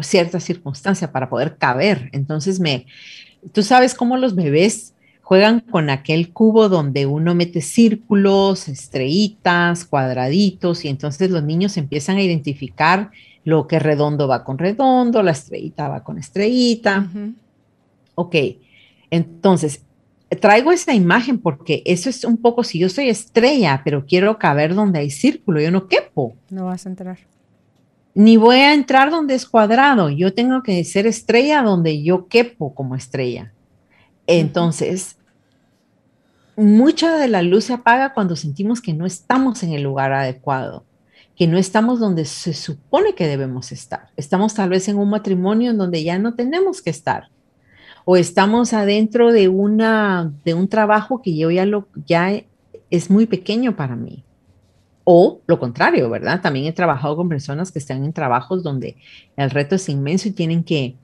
cierta circunstancia, para poder caber. Entonces, me, tú sabes cómo los bebés juegan con aquel cubo donde uno mete círculos, estrellitas, cuadraditos, y entonces los niños empiezan a identificar lo que redondo va con redondo, la estrellita va con estrellita. Ok, entonces traigo esa imagen porque eso es un poco, si yo soy estrella, pero quiero caber donde hay círculo, yo no quepo. No vas a entrar. Ni voy a entrar donde es cuadrado, yo tengo que ser estrella donde yo quepo como estrella. Entonces, mucha de la luz se apaga cuando sentimos que no estamos en el lugar adecuado, que no estamos donde se supone que debemos estar. Estamos tal vez en un matrimonio en donde ya no tenemos que estar. O estamos adentro de, una, de un trabajo que yo ya, lo, es muy pequeño para mí. O lo contrario, ¿verdad? También he trabajado con personas que están en trabajos donde el reto es inmenso y tienen que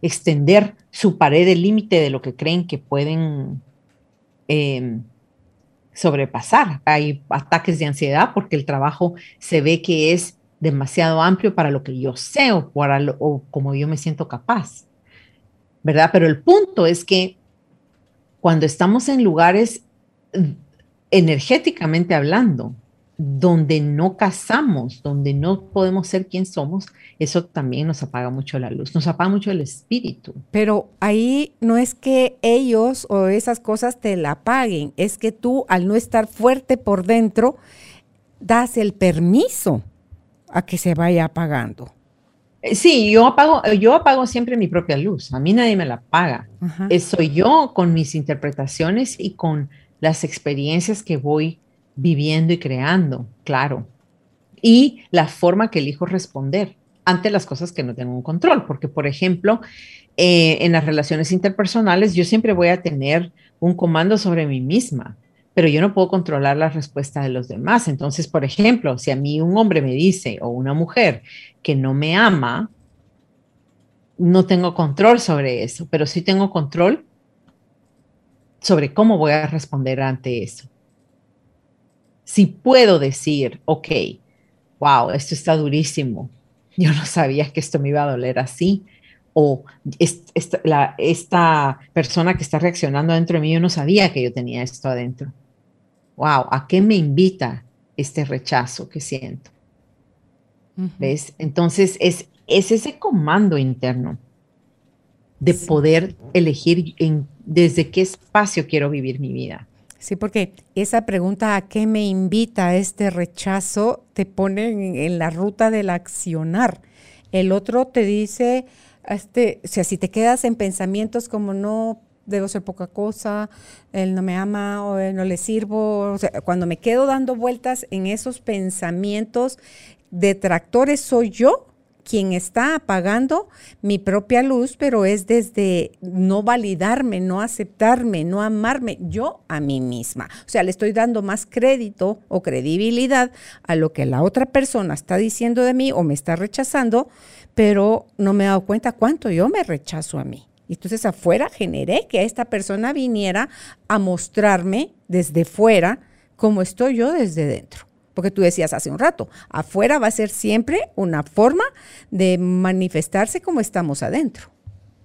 extender su pared de límite de lo que creen que pueden em, sobrepasar. Hay ataques de ansiedad porque el trabajo se ve que es demasiado amplio para lo que yo sé o, para o como yo me siento capaz. ¿Verdad? Pero el punto es que cuando estamos en lugares energéticamente hablando, donde no casamos, donde no podemos ser quien somos, eso también nos apaga mucho la luz, nos apaga mucho el espíritu. Pero ahí no es que ellos o esas cosas te la apaguen, es que tú al no estar fuerte por dentro, das el permiso a que se vaya apagando. Eh, sí, yo apago, yo apago siempre mi propia luz, a mí nadie me la apaga. Soy yo con mis interpretaciones y con las experiencias que voy viviendo y creando, claro. Y la forma que elijo responder ante las cosas que no tengo un control, porque por ejemplo, eh, en las relaciones interpersonales yo siempre voy a tener un comando sobre mí misma, pero yo no puedo controlar la respuesta de los demás. Entonces, por ejemplo, si a mí un hombre me dice o una mujer que no me ama, no tengo control sobre eso, pero sí tengo control sobre cómo voy a responder ante eso si puedo decir, ok, wow, esto está durísimo, yo no sabía que esto me iba a doler así, o esta, esta persona que está reaccionando dentro de mí, yo no sabía que yo tenía esto adentro. Wow, ¿a qué me invita este rechazo que siento? ¿Ves? Entonces es, es ese comando interno de poder elegir en, desde qué espacio quiero vivir mi vida. Sí, porque esa pregunta a qué me invita este rechazo te pone en, la ruta del accionar. El otro te dice, este, o sea, si te quedas en pensamientos como no debo ser poca cosa, él no me ama o no le sirvo, o sea, cuando me quedo dando vueltas en esos pensamientos detractores soy yo quien está apagando mi propia luz, pero es desde no validarme, no aceptarme, no amarme yo a mí misma. O sea, le estoy dando más crédito o credibilidad a lo que la otra persona está diciendo de mí o me está rechazando, pero no me he dado cuenta cuánto yo me rechazo a mí. Entonces afuera generé que esta persona viniera a mostrarme desde fuera cómo estoy yo desde dentro. Porque tú decías hace un rato, afuera va a ser siempre una forma de manifestarse como estamos adentro.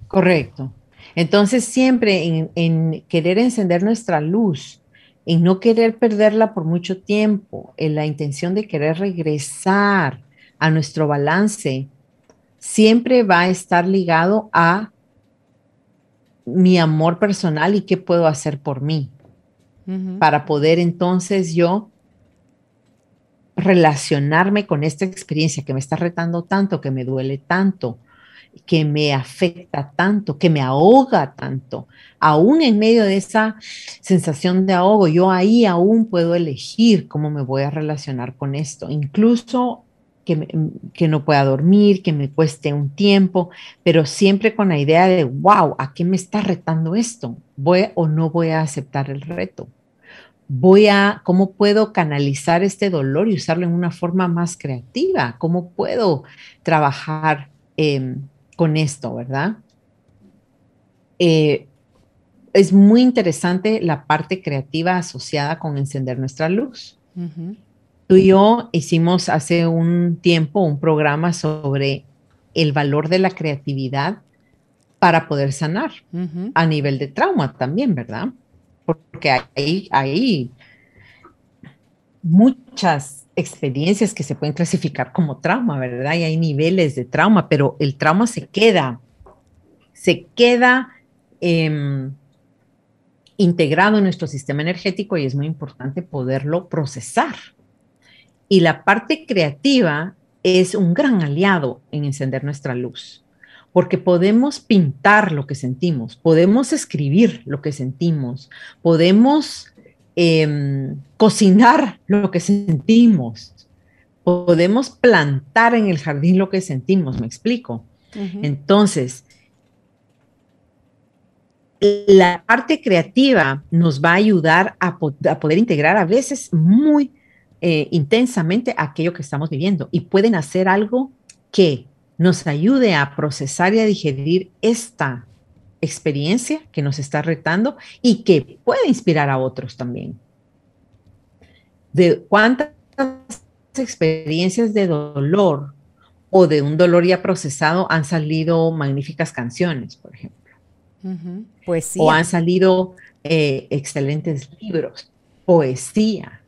Correcto. Entonces siempre en, querer encender nuestra luz, en no querer perderla por mucho tiempo, en la intención de querer regresar a nuestro balance, siempre va a estar ligado a mi amor personal y qué puedo hacer por mí, para poder entonces yo relacionarme con esta experiencia que me está retando tanto, que me duele tanto, que me afecta tanto, que me ahoga tanto, aún en medio de esa sensación de ahogo, yo ahí aún puedo elegir cómo me voy a relacionar con esto, incluso que, que, no pueda dormir, que me cueste un tiempo, pero siempre con la idea de, wow, ¿a qué me está retando esto? ¿Voy o no voy a aceptar el reto? Voy a, cómo puedo canalizar este dolor y usarlo en una forma más creativa, cómo puedo trabajar em, con esto, ¿verdad? Eh, es muy interesante la parte creativa asociada con encender nuestra luz. Tú y yo hicimos hace un tiempo un programa sobre el valor de la creatividad para poder sanar a nivel de trauma también, ¿verdad? Porque hay, muchas experiencias que se pueden clasificar como trauma, ¿verdad? Y hay niveles de trauma, pero el trauma se queda, se queda em, integrado en nuestro sistema energético y es muy importante poderlo procesar. Y la parte creativa es un gran aliado en encender nuestra luz, porque podemos pintar lo que sentimos, podemos escribir lo que sentimos, podemos em, cocinar lo que sentimos, podemos plantar en el jardín lo que sentimos, me explico. Entonces, la parte creativa nos va a ayudar a, poder integrar a veces muy eh, intensamente aquello que estamos viviendo y pueden hacer algo que nos ayude a procesar y a digerir esta experiencia que nos está retando y que puede inspirar a otros también. De cuántas experiencias de dolor o de un dolor ya procesado han salido magníficas canciones, por ejemplo. O han salido eh, excelentes libros, poesía,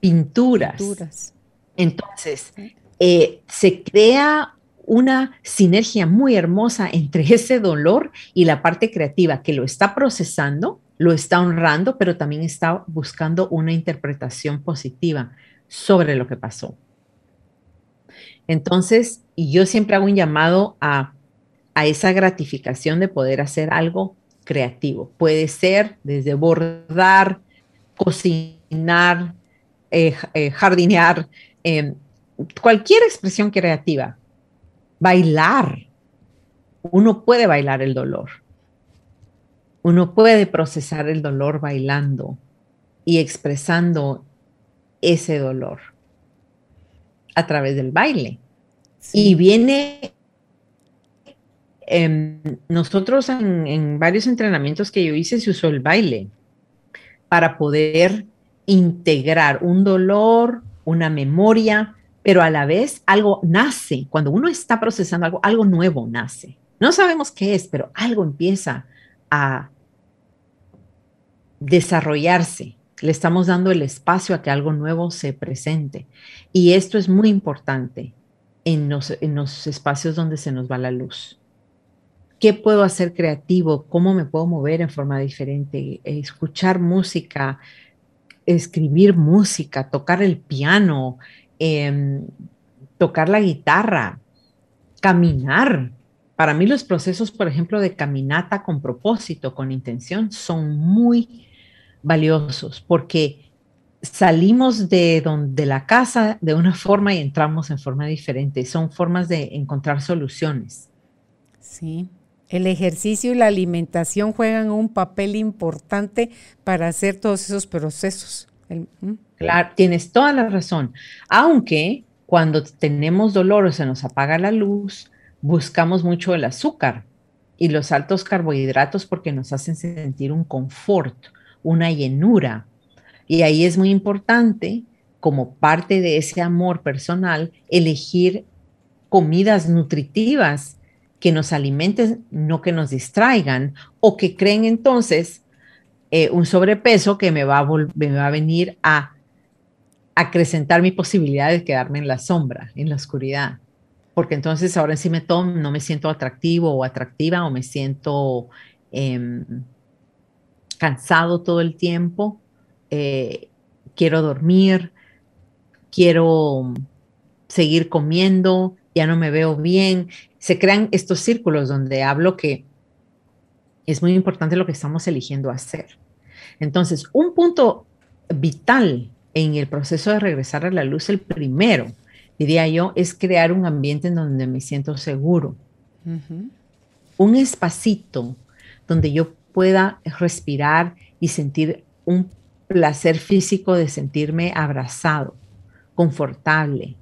pinturas. Entonces, eh, se crea una sinergia muy hermosa entre ese dolor y la parte creativa que lo está procesando, lo está honrando, pero también está buscando una interpretación positiva sobre lo que pasó. Entonces, y yo siempre hago un llamado a, esa gratificación de poder hacer algo creativo. Puede ser desde bordar, cocinar, eh, eh, jardinear, em, cualquier expresión creativa bailar. Uno puede bailar el dolor. Uno puede procesar el dolor bailando y expresando ese dolor a través del baile. Y viene, em, nosotros en, en varios entrenamientos que yo hice se usó el baile para poder integrar un dolor, una memoria, pero a la vez algo nace. Cuando uno está procesando algo, algo nuevo nace. No sabemos qué es, pero algo empieza a desarrollarse. Le estamos dando el espacio a que algo nuevo se presente. Y esto es muy importante en los, en los espacios donde se nos va la luz. ¿Qué puedo hacer creativo? ¿Cómo me puedo mover en forma diferente? Escuchar música, escribir música, tocar el piano, Em, tocar la guitarra, caminar. Para mí los procesos, por ejemplo, de caminata con propósito, con intención, son muy valiosos porque salimos de, donde, la casa de una forma y entramos en forma diferente. Son formas de encontrar soluciones. Sí, el ejercicio y la alimentación juegan un papel importante para hacer todos esos procesos. Claro, tienes toda la razón. Aunque cuando tenemos dolor o se nos apaga la luz, buscamos mucho el azúcar y los altos carbohidratos porque nos hacen sentir un confort, una llenura. Y ahí es muy importante, como parte de ese amor personal, elegir comidas nutritivas que nos alimenten, no que nos distraigan o que creen entonces eh, un sobrepeso que me va, a me va a venir a acrecentar mi posibilidad de quedarme en la sombra, en la oscuridad. Porque entonces ahora sí me tomo, no me siento atractivo o atractiva o me siento em, cansado todo el tiempo, eh, quiero dormir, quiero seguir comiendo, ya no me veo bien. Se crean estos círculos donde hablo que es muy importante lo que estamos eligiendo hacer. Entonces, un punto vital en el proceso de regresar a la luz, el primero, diría yo, es crear un ambiente en donde me siento seguro. Un espacito donde yo pueda respirar y sentir un placer físico de sentirme abrazado, confortable.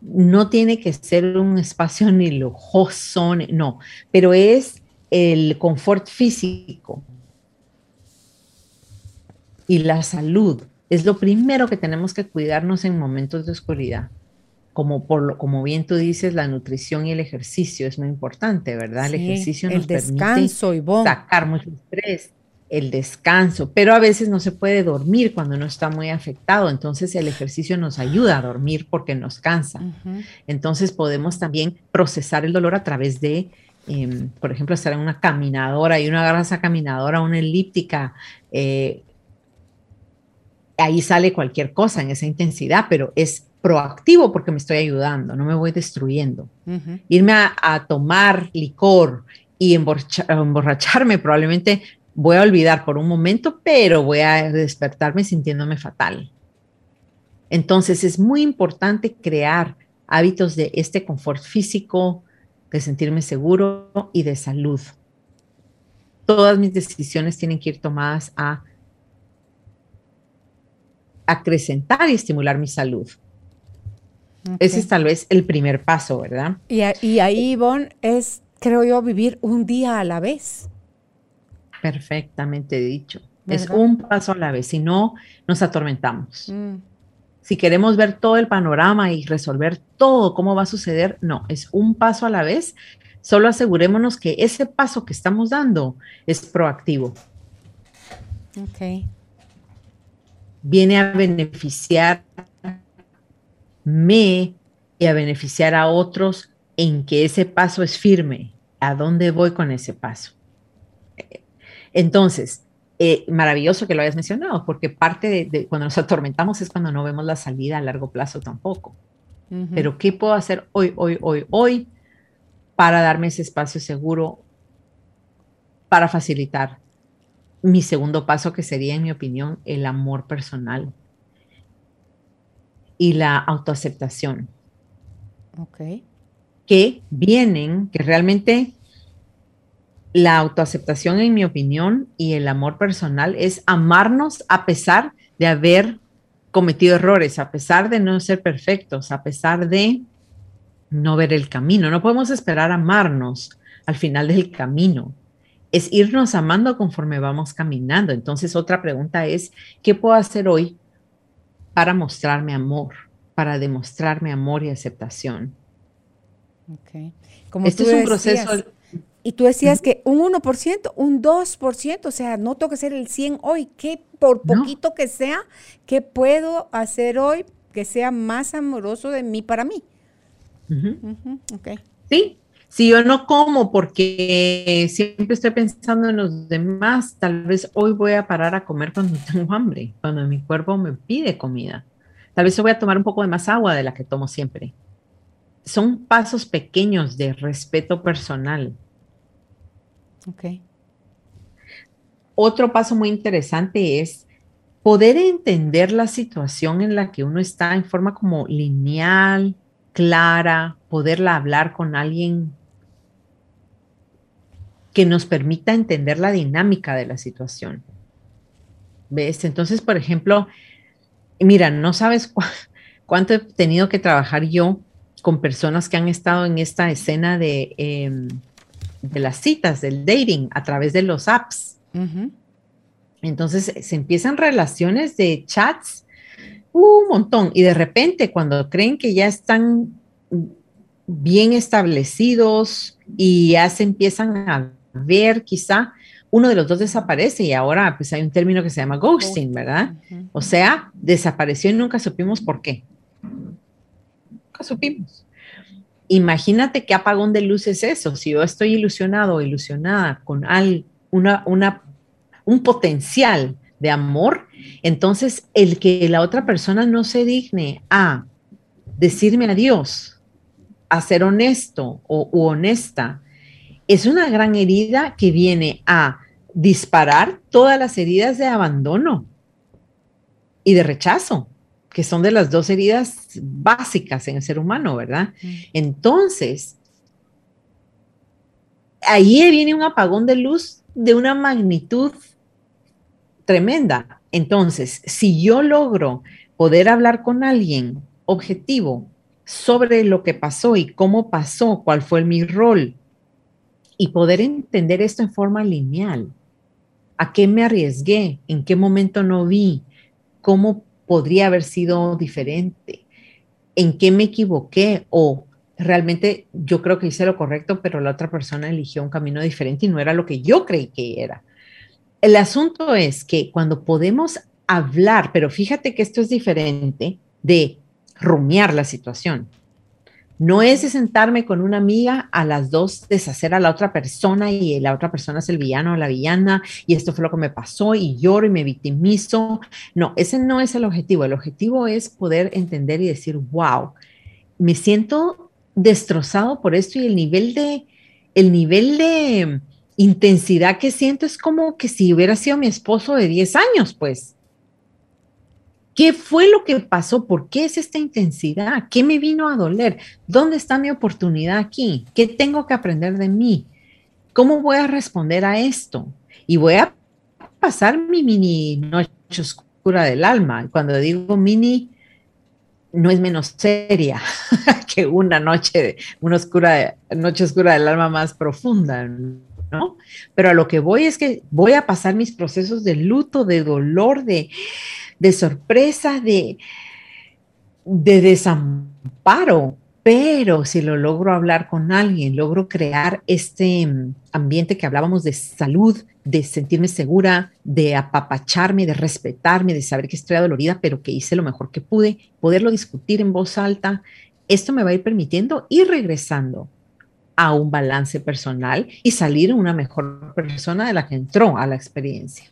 No tiene que ser un espacio ni lujoso, no, pero es el confort físico y la salud. Es lo primero que tenemos que cuidarnos en momentos de oscuridad. Como, por lo, como bien tú dices, la nutrición y el ejercicio es muy importante, ¿verdad? el ejercicio nos descanso, permite sacar mucho estrés, el descanso, pero a veces no se puede dormir cuando uno está muy afectado, entonces el ejercicio nos ayuda a dormir porque nos cansa. Entonces podemos también procesar el dolor a través de Em, por ejemplo, estar en una caminadora y una grasa caminadora, una elíptica, eh, ahí sale cualquier cosa en esa intensidad, pero es proactivo porque me estoy ayudando, no me voy destruyendo. Irme a, tomar licor y emborracharme probablemente voy a olvidar por un momento, pero voy a despertarme sintiéndome fatal. Entonces es muy importante crear hábitos de este confort físico, de sentirme seguro y de salud. Todas mis decisiones tienen que ir tomadas a acrecentar y estimular mi salud. Ese es tal vez el primer paso, ¿verdad? Y, ahí, Ivonne, es, creo yo, vivir un día a la vez. Perfectamente dicho. Es un paso a la vez, si no, nos atormentamos. Mm. Si queremos ver todo el panorama y resolver todo cómo va a suceder, no, es un paso a la vez. Solo asegurémonos que ese paso que estamos dando es proactivo. Ok. Viene a beneficiar me y a beneficiar a otros en que ese paso es firme. ¿A dónde voy con ese paso? Entonces, eh, maravilloso que lo hayas mencionado, porque parte de, cuando nos atormentamos es cuando no vemos la salida a largo plazo tampoco. Pero ¿qué puedo hacer hoy, hoy, hoy, hoy para darme ese espacio seguro para facilitar mi segundo paso, que sería, en mi opinión, el amor personal y la autoaceptación. Ok. Que vienen, que realmente la autoaceptación, en mi opinión, y el amor personal es amarnos a pesar de haber cometido errores, a pesar de no ser perfectos, a pesar de no ver el camino. No podemos esperar amarnos al final del camino. Es irnos amando conforme vamos caminando. Entonces, otra pregunta es, ¿qué puedo hacer hoy para mostrarme amor, para demostrarme amor y aceptación. Okay. Como este es un proceso. Y tú decías que un 1%, un 2%, o sea, no tengo que ser el 100 hoy. ¿Qué, por poquito que sea, qué puedo hacer hoy que sea más amoroso de mí para mí? okay. Sí, si yo no como porque siempre estoy pensando en los demás, tal vez hoy voy a parar a comer cuando tengo hambre, cuando mi cuerpo me pide comida. Tal vez voy a tomar un poco de más agua de la que tomo siempre. Son pasos pequeños de respeto personal. Ok. Otro paso muy interesante es poder entender la situación en la que uno está en forma como lineal, clara, poderla hablar con alguien que nos permita entender la dinámica de la situación. ¿Ves? Entonces, por ejemplo, mira, no sabes cuánto he tenido que trabajar yo con personas que han estado en esta escena de, em, de las citas, del dating, a través de los apps. Entonces, se empiezan relaciones de chats un montón y de repente cuando creen que ya están bien establecidos y ya se empiezan a ver quizá uno de los dos desaparece y ahora pues hay un término que se llama ghosting, ¿verdad? O sea, desapareció y nunca supimos por qué. Nunca supimos. Imagínate qué apagón de luz es eso. Si yo estoy ilusionado o ilusionada con una, una, un potencial de amor, entonces el que la otra persona no se digne a decirme adiós, a ser honesto o honesta, es una gran herida que viene a disparar todas las heridas de abandono y de rechazo, que son de las dos heridas básicas en el ser humano, ¿verdad? Entonces, ahí viene un apagón de luz de una magnitud tremenda. Entonces, si yo logro poder hablar con alguien objetivo sobre lo que pasó y cómo pasó, cuál fue mi rol, y poder entender esto en forma lineal. ¿A qué me arriesgué? ¿En qué momento no vi? ¿Cómo podría haber sido diferente? ¿En qué me equivoqué? O realmente yo creo que hice lo correcto, pero la otra persona eligió un camino diferente y no era lo que yo creí que era. El asunto es que cuando podemos hablar, pero fíjate que esto es diferente de rumiar la situación. No es de sentarme con una amiga a las dos deshacer a la otra persona y la otra persona es el villano o la villana y esto fue lo que me pasó y lloro y me victimizo. No, ese no es el objetivo. El objetivo es poder entender y decir, wow, me siento destrozado por esto y el nivel de, el nivel de intensidad que siento es como que si hubiera sido mi esposo de 10 años, pues. ¿Qué fue lo que pasó? ¿Por qué es esta intensidad? ¿Qué me vino a doler? ¿Dónde está mi oportunidad aquí? ¿Qué tengo que aprender de mí? ¿Cómo voy a responder a esto? Y voy a pasar mi mini noche oscura del alma. Cuando digo mini, no es menos seria que una noche, una oscura, noche oscura del alma más profunda, ¿no? Pero a lo que voy es que voy a pasar mis procesos de luto, de dolor, de, de sorpresa, de, de desamparo. Pero si lo logro hablar con alguien, logro crear este mm, ambiente que hablábamos de salud, de sentirme segura, de apapacharme, de respetarme, de saber que estoy adolorida, pero que hice lo mejor que pude, poderlo discutir en voz alta, esto me va a ir permitiendo ir regresando a un balance personal y salir una mejor persona de la que entró a la experiencia.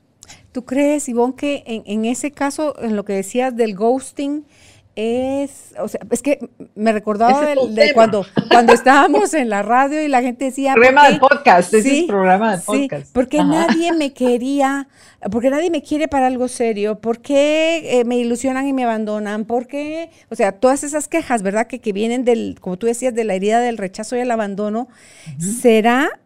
¿Tú crees, Ivonne, que en, ese caso, en lo que decías del ghosting, es, o sea, es que me recordaba de, cuando, cuando estábamos en la radio y la gente decía... Programa de podcast, ese es programa de podcast. Sí, porque nadie me quería, porque nadie me quiere para algo serio, porque eh, me ilusionan y me abandonan, porque, o sea, todas esas quejas, ¿verdad? Que, que vienen del, como tú decías, de la herida del rechazo y el abandono, ¿será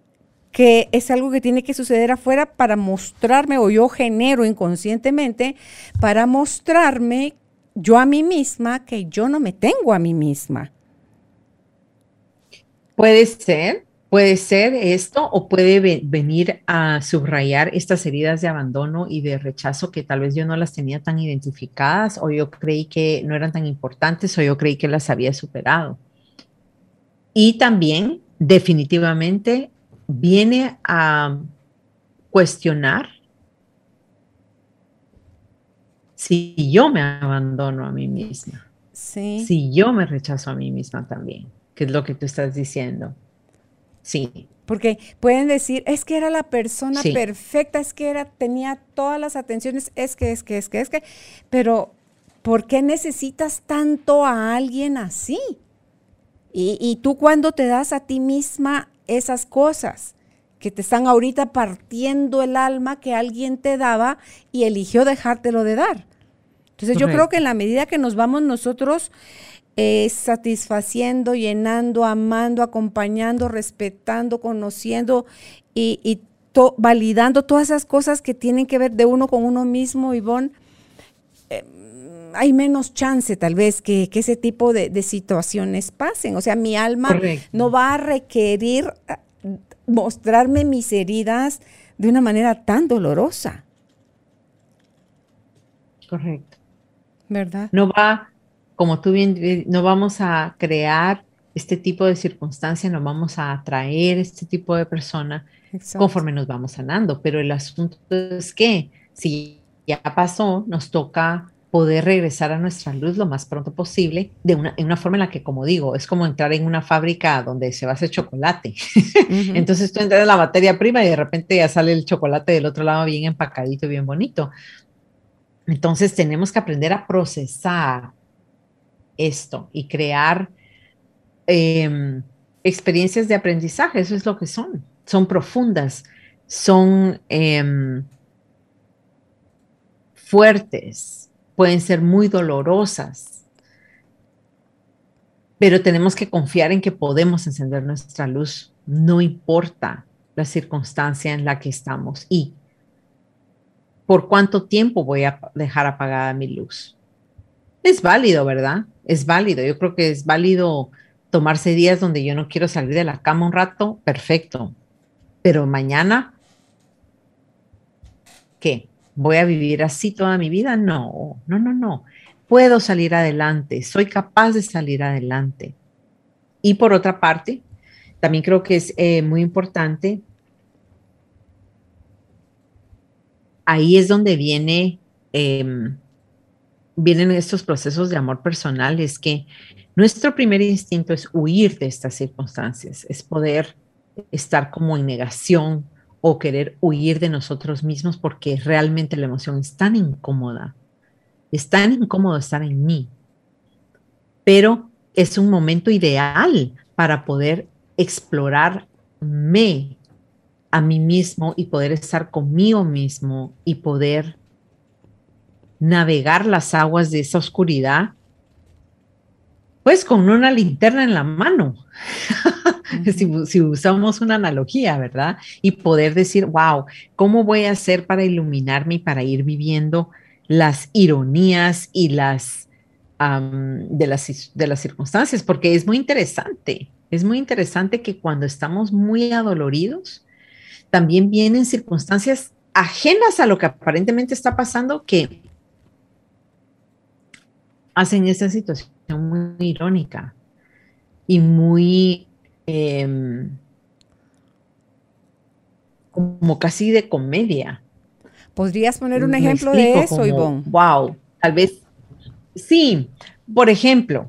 que es algo que tiene que suceder afuera para mostrarme, o yo genero inconscientemente, para mostrarme yo a mí misma que yo no me tengo a mí misma. Puede ser, puede ser esto, o puede venir a subrayar estas heridas de abandono y de rechazo que tal vez yo no las tenía tan identificadas, o yo creí que no eran tan importantes, o yo creí que las había superado. Y también, definitivamente, viene a cuestionar si yo me abandono a mí misma. Sí. Si yo me rechazo a mí misma también, que es lo que tú estás diciendo. Sí. Porque pueden decir, es que era la persona perfecta, es que era, tenía todas las atenciones, es que, es que, es que, es que, pero ¿por qué necesitas tanto a alguien así? Y, y tú cuando te das a ti misma esas cosas que te están ahorita partiendo el alma que alguien te daba y eligió dejártelo de dar. Entonces yo creo que en la medida que nos vamos nosotros eh, satisfaciendo, llenando, amando, acompañando, respetando, conociendo y, validando todas esas cosas que tienen que ver de uno con uno mismo, Ivonne, eh, hay menos chance tal vez que, ese tipo de, situaciones pasen. O sea, mi alma no va a requerir ah, mostrarme mis heridas de una manera tan dolorosa. Correcto. ¿Verdad? No va, como tú bien, no vamos a crear este tipo de circunstancia, no vamos a atraer este tipo de persona conforme nos vamos sanando. Pero el asunto es que si ya pasó, nos toca poder regresar a nuestra luz lo más pronto posible, de una, en una forma en la que, como digo, es como entrar en una fábrica donde se va a hacer chocolate. Entonces tú entras en la materia prima y de repente ya sale el chocolate del otro lado bien empacadito y bien bonito. Entonces tenemos que aprender a procesar esto y crear em, experiencias de aprendizaje. Eso es lo que son. Son profundas, son em, fuertes, pueden ser muy dolorosas, pero tenemos que confiar en que podemos encender nuestra luz, no importa la circunstancia en la que estamos y por cuánto tiempo voy a dejar apagada mi luz. Es válido, ¿verdad? Es válido. Yo creo que es válido tomarse días donde yo no quiero salir de la cama un rato, perfecto. Pero mañana, ¿qué? ¿Voy a vivir así toda mi vida? No, no, no, no. Puedo salir adelante, soy capaz de salir adelante. Y por otra parte, también creo que es eh, muy importante, ahí es donde viene, em, vienen estos procesos de amor personal, es que Nuestro primer instinto es huir de estas circunstancias, es poder estar como en negación o querer huir de nosotros mismos porque realmente la emoción es tan incómoda, es tan incómodo estar en mí, pero es un momento ideal para poder explorarme a mí mismo y poder estar conmigo mismo y poder navegar las aguas de esa oscuridad, pues con una linterna en la mano, si, usamos una analogía, ¿verdad? Y poder decir, wow, ¿cómo voy a hacer para iluminarme y para ir viviendo las ironías y las, de, las de las circunstancias? Porque es muy interesante, es muy interesante que cuando estamos muy adoloridos, también vienen circunstancias ajenas a lo que aparentemente está pasando que hacen esa situación muy irónica y muy em, como casi de comedia. ¿Podrías poner un ejemplo de eso, Ivonne? Wow, tal vez. Sí, por ejemplo,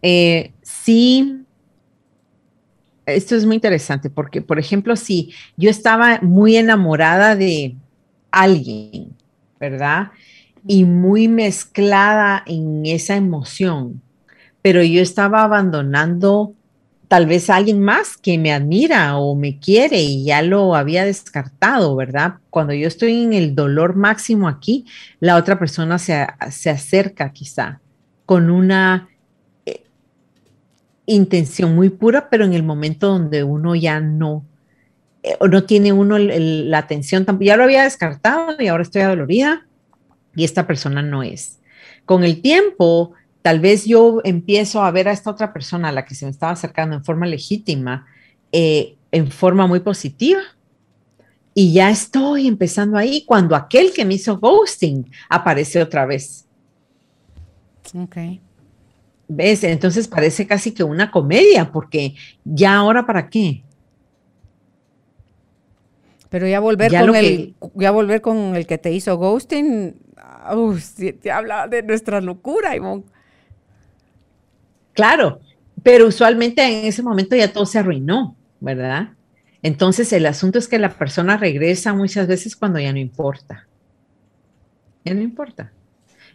eh, sí, esto es muy interesante porque, por ejemplo, si yo estaba muy enamorada de alguien, ¿verdad? y muy mezclada en esa emoción, pero yo estaba abandonando tal vez a alguien más que me admira o me quiere y ya lo había descartado, ¿verdad? Cuando yo estoy en el dolor máximo aquí, la otra persona se, acerca quizá con una eh, intención muy pura, pero en el momento donde uno ya no, eh, o no tiene uno la atención, ya lo había descartado y ahora estoy adolorida y esta persona no es. Con el tiempo, tal vez yo empiezo a ver a esta otra persona a la que se me estaba acercando en forma legítima, eh, en forma muy positiva. Y ya estoy empezando ahí cuando aquel que me hizo ghosting aparece otra vez. Ok. ¿Ves? Entonces parece casi que una comedia, porque ya ahora para qué? Pero ya volver con el, ya volver con el que te hizo ghosting, te habla de nuestra locura, Ivonne. Claro, pero usualmente en ese momento ya todo se arruinó, ¿verdad? Entonces el asunto es que la persona regresa muchas veces cuando ya no importa. Ya no importa.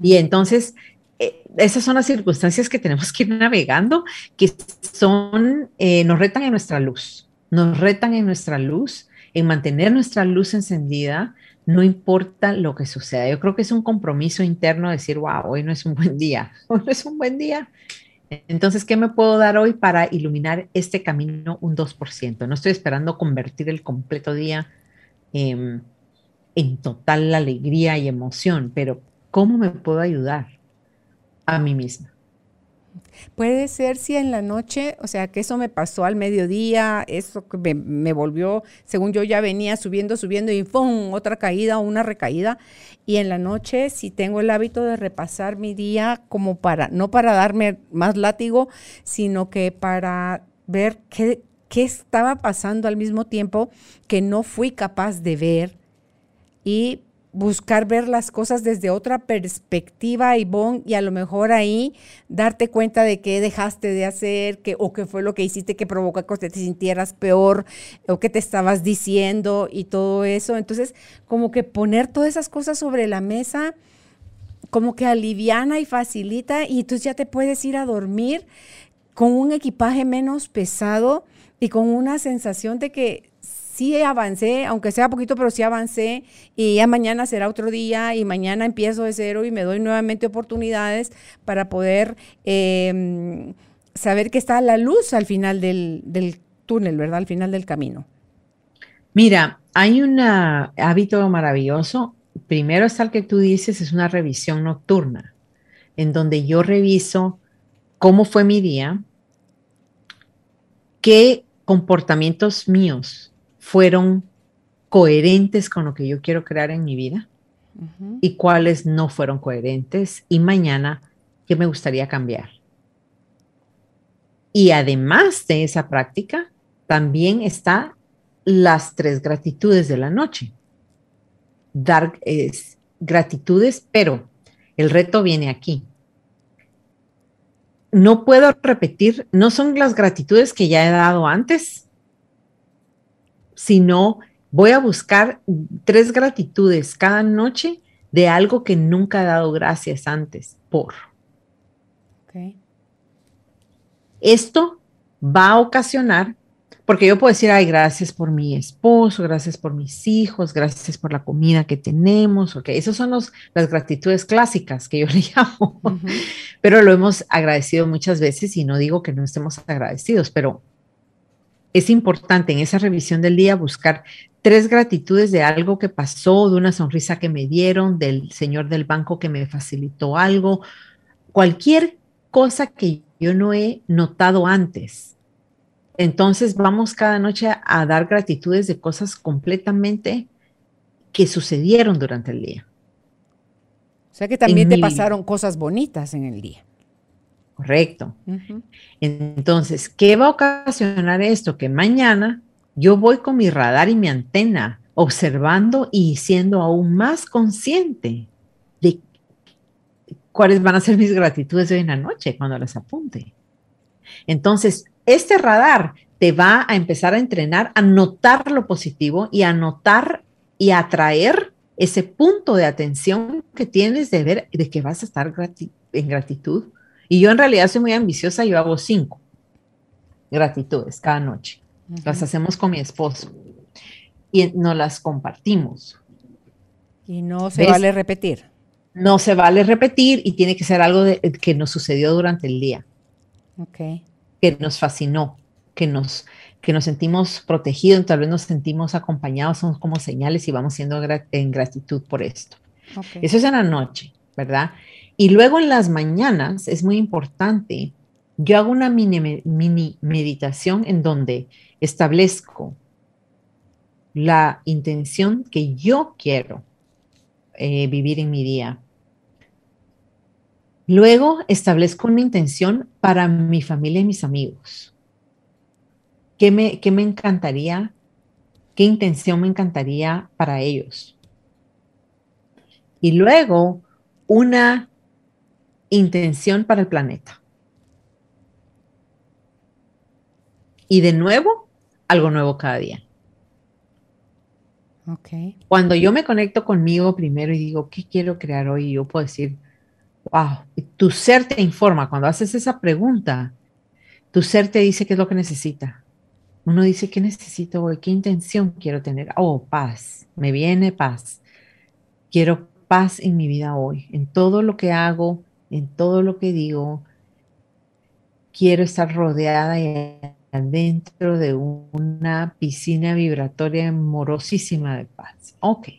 Y entonces eh, esas son las circunstancias que tenemos que ir navegando, que son, eh, nos retan en nuestra luz, nos retan en nuestra luz, en mantener nuestra luz encendida, no importa lo que suceda. Yo creo que es un compromiso interno decir, wow, hoy no es un buen día, hoy no es un buen día. Entonces, ¿qué me puedo dar hoy para iluminar este camino un 2%? No estoy esperando convertir el completo día en total alegría y emoción, pero ¿cómo me puedo ayudar a mí misma? Puede ser si en la noche, o sea, que eso me pasó al mediodía, eso me, me volvió, según yo ya venía subiendo, subiendo y ¡pum! otra caída una recaída. Y en la noche, si tengo el hábito de repasar mi día como para, no para darme más látigo, sino que para ver qué, qué estaba pasando al mismo tiempo que no fui capaz de ver y buscar ver las cosas desde otra perspectiva, Ivonne, y a lo mejor ahí darte cuenta de qué dejaste de hacer, que, o qué fue lo que hiciste que provocó que te sintieras peor, o qué te estabas diciendo y todo eso. Entonces, como que poner todas esas cosas sobre la mesa, como que aliviana y facilita, y entonces ya te puedes ir a dormir con un equipaje menos pesado y con una sensación de que sí avancé, aunque sea poquito, pero sí avancé y ya mañana será otro día y mañana empiezo de cero y me doy nuevamente oportunidades para poder em, saber que está la luz al final del, túnel, ¿verdad? Al final del camino. Mira, hay un hábito maravilloso. Primero está el que tú dices, es una revisión nocturna, en donde yo reviso cómo fue mi día, qué comportamientos míos fueron coherentes con lo que yo quiero crear en mi vida y cuáles no fueron coherentes y mañana qué me gustaría cambiar. Y además de esa práctica, también está las tres gratitudes de la noche. Dar gratitudes, pero el reto viene aquí. no puedo repetir, no son las gratitudes que ya he dado antes, sino voy a buscar tres gratitudes cada noche de algo que nunca he dado gracias antes por. Esto va a ocasionar, porque yo puedo decir, ay, gracias por mi esposo, gracias por mis hijos, gracias por la comida que tenemos, ok, esas son los, las gratitudes clásicas que yo le llamo, pero lo hemos agradecido muchas veces y no digo que no estemos agradecidos, pero es importante en esa revisión del día buscar tres gratitudes de algo que pasó, de una sonrisa que me dieron, del señor del banco que me facilitó algo, cualquier cosa que yo no he notado antes. Entonces vamos cada noche a dar gratitudes de cosas completamente que sucedieron durante el día. O sea que también te pasaron cosas bonitas en el día. Correcto. Entonces, ¿qué va a ocasionar esto? Que mañana yo voy con mi radar y mi antena observando y siendo aún más consciente de cuáles van a ser mis gratitudes de hoy en la noche cuando las apunte. Entonces, este radar te va a empezar a entrenar a notar lo positivo y a notar y a atraer ese punto de atención que tienes de ver de que vas a estar en gratitud y yo en realidad soy muy ambiciosa, yo hago cinco gratitudes cada noche. Las hacemos con mi esposo y nos las compartimos. Y no se vale repetir. No se vale repetir y tiene que ser algo que nos sucedió durante el día. Okay. Que nos fascinó, que nos, que nos sentimos protegidos, tal vez nos sentimos acompañados, somos como señales y vamos siendo en gratitud por esto. Eso es en la noche, ¿verdad? Y luego en las mañanas es muy importante, yo hago una mini, meditación en donde establezco la intención que yo quiero eh, vivir en mi día. Luego establezco una intención para mi familia y mis amigos. ¿Qué me, qué me encantaría? ¿Qué intención me encantaría para ellos? Y luego una intención para el planeta. Y de nuevo, algo nuevo cada día. Okay. Cuando yo me conecto conmigo primero y digo, ¿qué quiero crear hoy? Yo puedo decir, wow, tu ser te informa. Cuando haces esa pregunta, tu ser te dice qué es lo que necesita. Uno dice, ¿qué necesito hoy? ¿Qué intención quiero tener? Oh, paz. Me viene paz. Quiero paz en mi vida hoy, en todo lo que hago, en todo lo que digo. Quiero estar rodeada y dentro de una piscina vibratoria amorosísima de paz. Ok.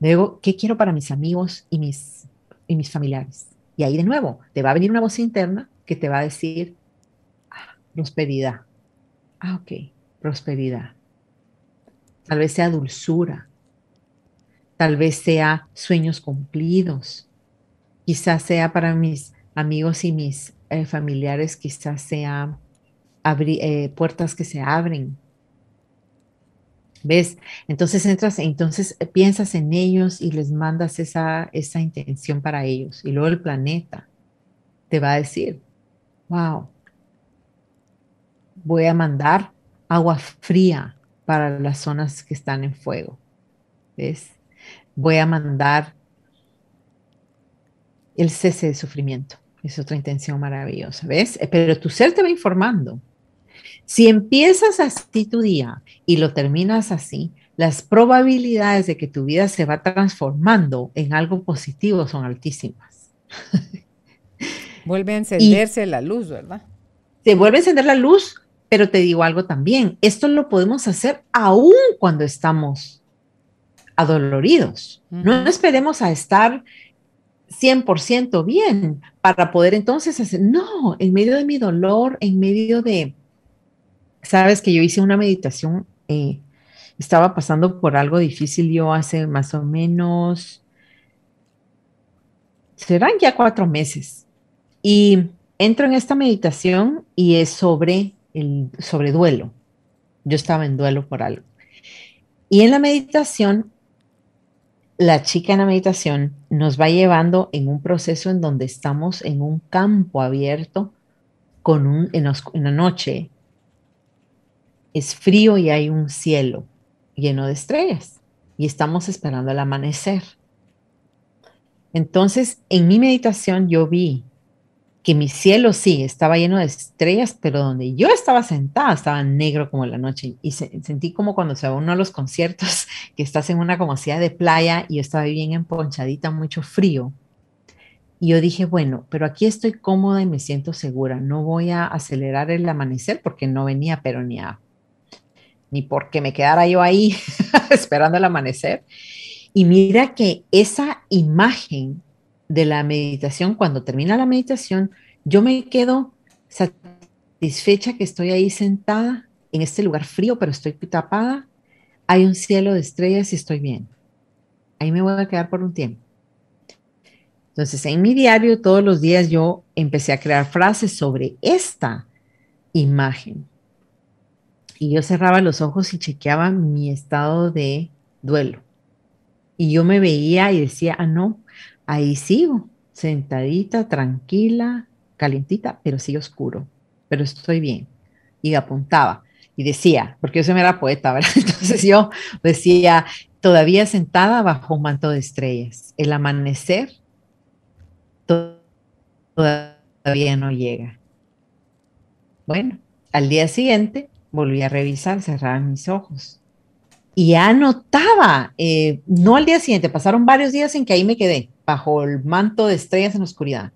Luego, ¿qué quiero para mis amigos y mis, y mis familiares? Y ahí de nuevo, te va a venir una voz interna que te va a decir, ah, prosperidad. Ah, ok, prosperidad. Tal vez sea dulzura. Tal vez sea sueños cumplidos quizás sea para mis amigos y mis eh, familiares, quizás sea eh, puertas que se abren. ¿Ves? Entonces entras, entonces piensas en ellos y les mandas esa, esa intención para ellos. Y luego el planeta te va a decir, wow, voy a mandar agua fría para las zonas que están en fuego. ¿Ves? Voy a mandar el cese de sufrimiento. Es otra intención maravillosa, ¿ves? Eh, pero tu ser te va informando. Si empiezas así tu día y lo terminas así, las probabilidades de que tu vida se va transformando en algo positivo son altísimas. Vuelve a encenderse la luz, ¿verdad? Se vuelve a encender la luz, pero te digo algo también, esto lo podemos hacer aún cuando estamos adoloridos. No esperemos a estar 100% bien para poder entonces hacer, no, en medio de mi dolor, en medio de, sabes que yo hice una meditación, eh, estaba pasando por algo difícil yo hace más o menos, serán ya cuatro meses, y entro en esta meditación y es sobre el sobre duelo. Yo estaba en duelo por algo. Y en la meditación la chica en la meditación nos va llevando en un proceso en donde estamos en un campo abierto con un, en, la noche. Es frío y hay un cielo lleno de estrellas y estamos esperando el amanecer. Entonces, en mi meditación yo vi que mi cielo sí estaba lleno de estrellas, pero donde yo estaba sentada estaba negro como la noche y sentí como cuando se va uno a los conciertos, que estás en una como de playa y yo estaba bien emponchadita, mucho frío. Y yo dije, bueno, pero aquí estoy cómoda y me siento segura, no voy a acelerar el amanecer porque no venía, pero ni a, ni porque me quedara yo ahí esperando el amanecer. Y mira que esa imagen de la meditación, cuando termina la meditación, yo me quedo satisfecha que estoy ahí sentada en este lugar frío, pero estoy tapada. Hay un cielo de estrellas y estoy bien. Ahí me voy a quedar por un tiempo. Entonces, en mi diario todos los días yo empecé a crear frases sobre esta imagen. Y yo cerraba los ojos y chequeaba mi estado de duelo. Y yo me veía y decía, ah, no, ahí sigo, sentadita, tranquila, calientita, pero sí oscuro, pero estoy bien. Y apuntaba y decía, porque yo se me era poeta, ¿verdad? Entonces yo decía, todavía sentada bajo un manto de estrellas, el amanecer todavía no llega. Bueno, al día siguiente volví a revisar, cerrar mis ojos y anotaba, eh, no al día siguiente, pasaron varios días en que ahí me quedé, bajo el manto de estrellas en la oscuridad.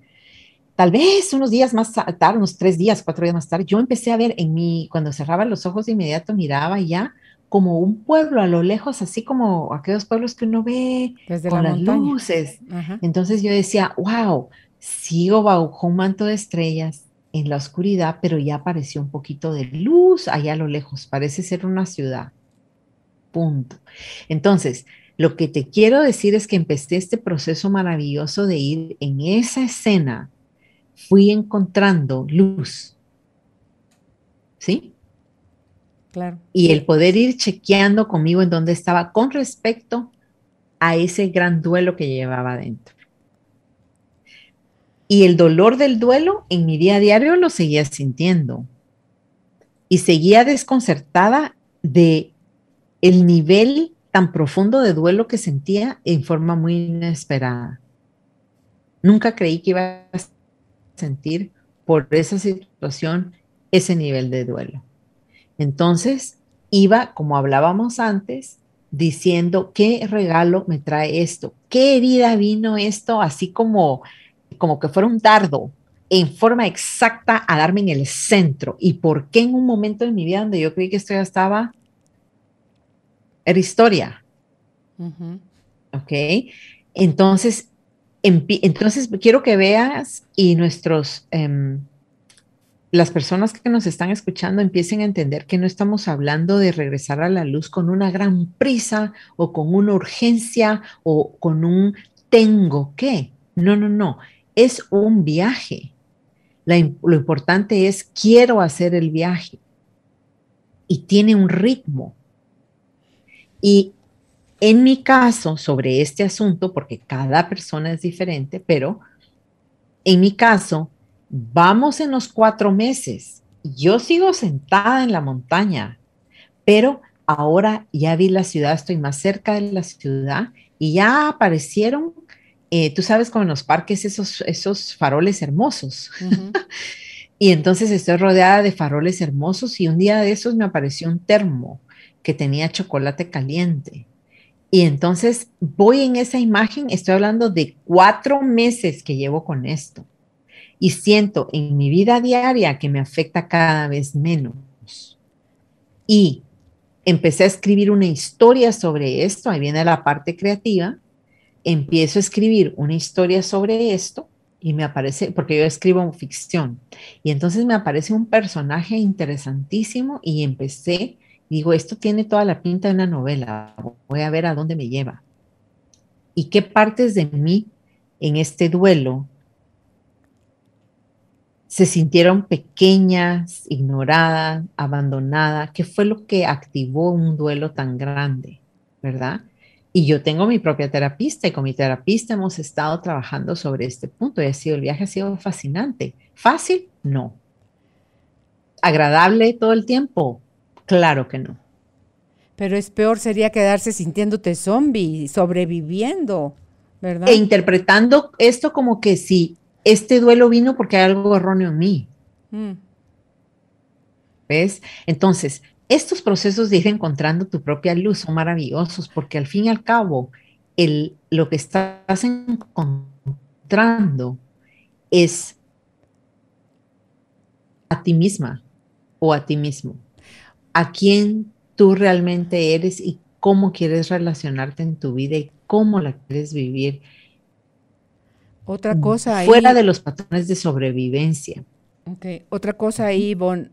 Tal vez unos días más tarde, unos tres días, cuatro días más tarde, yo empecé a ver en mí, cuando cerraba los ojos de inmediato miraba ya como un pueblo a lo lejos, así como aquellos pueblos que uno ve con las luces. Entonces yo decía, wow, sigo bajo un manto de estrellas en la oscuridad, pero ya apareció un poquito de luz allá a lo lejos, parece ser una ciudad. Punto. Entonces, lo que te quiero decir es que empecé este proceso maravilloso de ir en esa escena, fui encontrando luz. ¿Sí? Claro. Y el poder ir chequeando conmigo en dónde estaba con respecto a ese gran duelo que llevaba dentro. Y el dolor del duelo en mi día a diario lo seguía sintiendo. Y seguía desconcertada de el nivel tan profundo de duelo que sentía en forma muy inesperada. Nunca creí que iba a sentir por esa situación ese nivel de duelo. Entonces, iba, como hablábamos antes, diciendo, ¿qué regalo me trae esto? ¿Qué herida vino esto? Así como, como que fuera un dardo en forma exacta a darme en el centro. ¿Y por qué en un momento de mi vida donde yo creí que esto ya estaba era historia. ¿Ok? Entonces, entonces quiero que veas y nuestros, em, las personas que nos están escuchando empiecen a entender que no estamos hablando de regresar a la luz con una gran prisa o con una urgencia o con un tengo que. No, no, no. Es un viaje. lo importante es quiero hacer el viaje. Y tiene un ritmo. Y en mi caso, sobre este asunto, porque cada persona es diferente, pero en mi caso, vamos en los cuatro meses. Yo sigo sentada en la montaña, pero ahora ya vi la ciudad, estoy más cerca de la ciudad y ya aparecieron, eh, tú sabes, como en los parques, esos, esos faroles hermosos. y entonces estoy rodeada de faroles hermosos y un día de esos me apareció un termo que tenía chocolate caliente. Y entonces voy en esa imagen, estoy hablando de cuatro meses que llevo con esto. Y siento en mi vida diaria que me afecta cada vez menos. Y empecé a escribir una historia sobre esto, ahí viene la parte creativa. Empiezo a escribir una historia sobre esto y me aparece, porque yo escribo ficción, y entonces me aparece un personaje interesantísimo y empecé digo, esto tiene toda la pinta de una novela, voy a ver a dónde me lleva. Y qué partes de mí en este duelo se sintieron pequeñas, ignoradas, abandonadas, qué fue lo que activó un duelo tan grande, ¿verdad? Y yo tengo mi propia terapista y con mi terapista hemos estado trabajando sobre este punto y ha sido, el viaje ha sido fascinante. ¿Fácil? No. ¿Agradable todo el tiempo? Claro que no. Pero es peor sería quedarse sintiéndote zombie, sobreviviendo, ¿verdad? E interpretando esto como que si este duelo vino porque hay algo erróneo en mí. Mm. ¿Ves? Entonces, estos procesos de ir encontrando tu propia luz son maravillosos porque al fin y al cabo, el, lo que estás encontrando es a ti misma o a ti mismo, a quién tú realmente eres y cómo quieres relacionarte en tu vida y cómo la quieres vivir. Otra cosa ahí. Fuera de los patrones de sobrevivencia. Okay. Otra cosa ahí, Bon,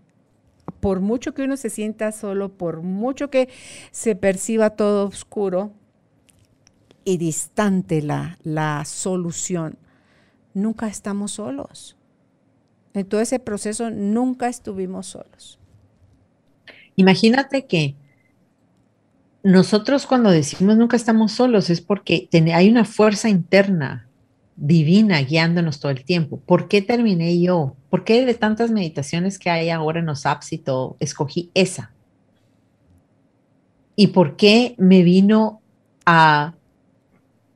por mucho que uno se sienta solo, por mucho que se perciba todo oscuro y distante la, la solución, nunca estamos solos. En todo ese proceso nunca estuvimos solos. Imagínate que nosotros cuando decimos nunca estamos solos es porque hay una fuerza interna divina guiándonos todo el tiempo. ¿Por qué terminé yo? ¿Por qué de tantas meditaciones que hay ahora en los apps y todo, escogí esa? ¿Y por qué me vino a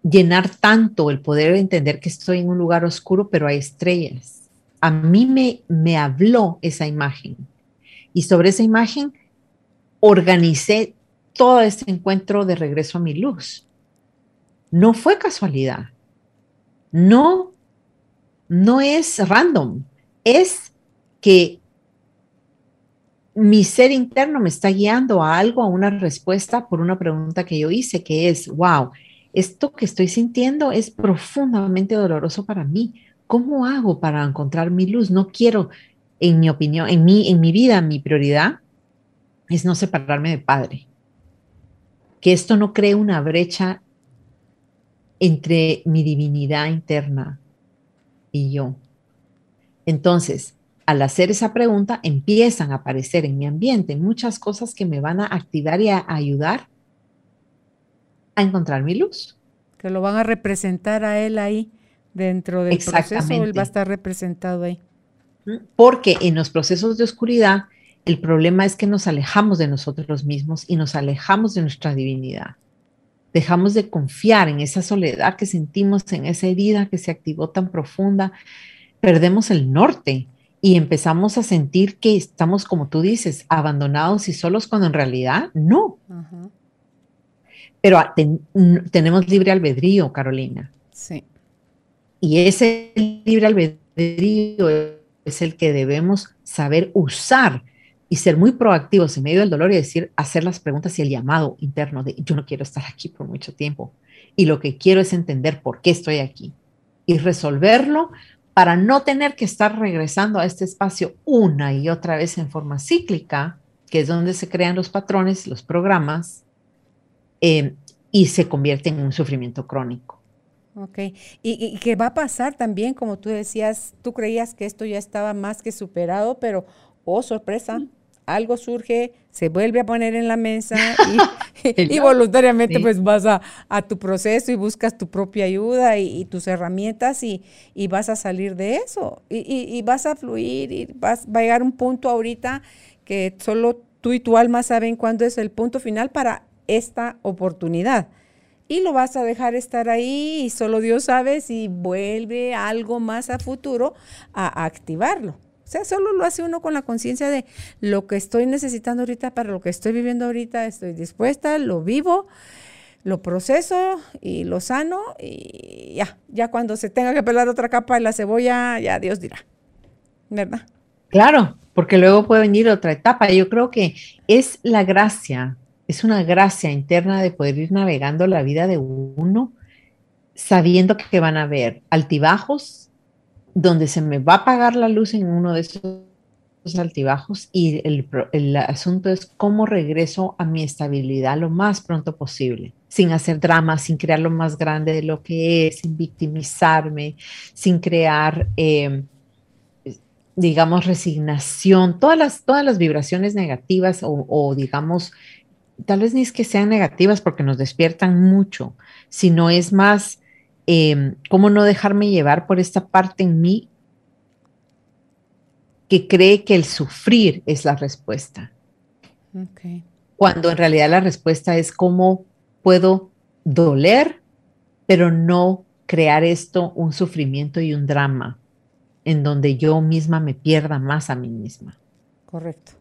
llenar tanto el poder entender que estoy en un lugar oscuro, pero hay estrellas? A mí me, me habló esa imagen. Y sobre esa imagen organicé todo este encuentro de regreso a mi luz. No fue casualidad no, no es random, es que mi ser interno me está guiando a algo, a una respuesta por una pregunta que yo hice, que es, wow, esto que estoy sintiendo es profundamente doloroso para mí. ¿Cómo hago para encontrar mi luz? No quiero, en mi opinión, en mi, en mi vida, mi prioridad es no separarme de padre. Que esto no cree una brecha entre mi divinidad interna y yo. Entonces, al hacer esa pregunta, empiezan a aparecer en mi ambiente muchas cosas que me van a activar y a ayudar a encontrar mi luz. Que lo van a representar a él ahí dentro del proceso, él va a estar representado ahí. Porque en los procesos de oscuridad, el problema es que nos alejamos de nosotros mismos y nos alejamos de nuestra divinidad dejamos de confiar en esa soledad que sentimos, en esa herida que se activó tan profunda, perdemos el norte y empezamos a sentir que estamos, como tú dices, abandonados y solos cuando en realidad no. Pero tenemos libre albedrío, Carolina. Sí. Y ese libre albedrío es el que debemos saber usar y ser muy proactivos en medio del dolor y decir, hacer las preguntas y el llamado interno de yo no quiero estar aquí por mucho tiempo y lo que quiero es entender por qué estoy aquí y resolverlo para no tener que estar regresando a este espacio una y otra vez en forma cíclica, que es donde se crean los patrones, los programas, eh, y se convierte en un sufrimiento crónico. Ok, y, y qué va a pasar también, como tú decías, tú creías que esto ya estaba más que superado, pero, oh sorpresa, algo surge, se vuelve a poner en la mesa y, voluntariamente pues vas a, tu proceso y buscas tu propia ayuda y, tus herramientas y, vas a salir de eso y, vas a fluir y vas, va a llegar un punto ahorita que solo tú y tu alma saben cuándo es el punto final para esta oportunidad. Y lo vas a dejar estar ahí y solo Dios sabe si vuelve algo más a futuro a activarlo. Sea, solo lo hace uno con la conciencia de lo que estoy necesitando ahorita para lo que estoy viviendo ahorita, estoy dispuesta, lo vivo, lo proceso y lo sano y ya, ya cuando se tenga que pelar otra capa de la cebolla, ya Dios dirá, ¿verdad? Claro, porque luego puede venir otra etapa. Yo creo que es la gracia, es una gracia interna de poder ir navegando la vida de uno sabiendo que van a haber altibajos, donde se me va a apagar la luz en uno de esos altibajos y el, asunto es cómo regreso a mi estabilidad lo más pronto posible, sin hacer drama, sin crear lo más grande de lo que es, sin victimizarme, sin crear, em, digamos, resignación, todas las, todas las vibraciones negativas o, o, digamos, tal vez ni es que sean negativas porque nos despiertan mucho, sino es más em, cómo no dejarme llevar por esta parte en mí que cree que el sufrir es la respuesta. Cuando en realidad la respuesta es cómo puedo doler, pero no crear esto un sufrimiento y un drama en donde yo misma me pierda más a mí misma. Correcto.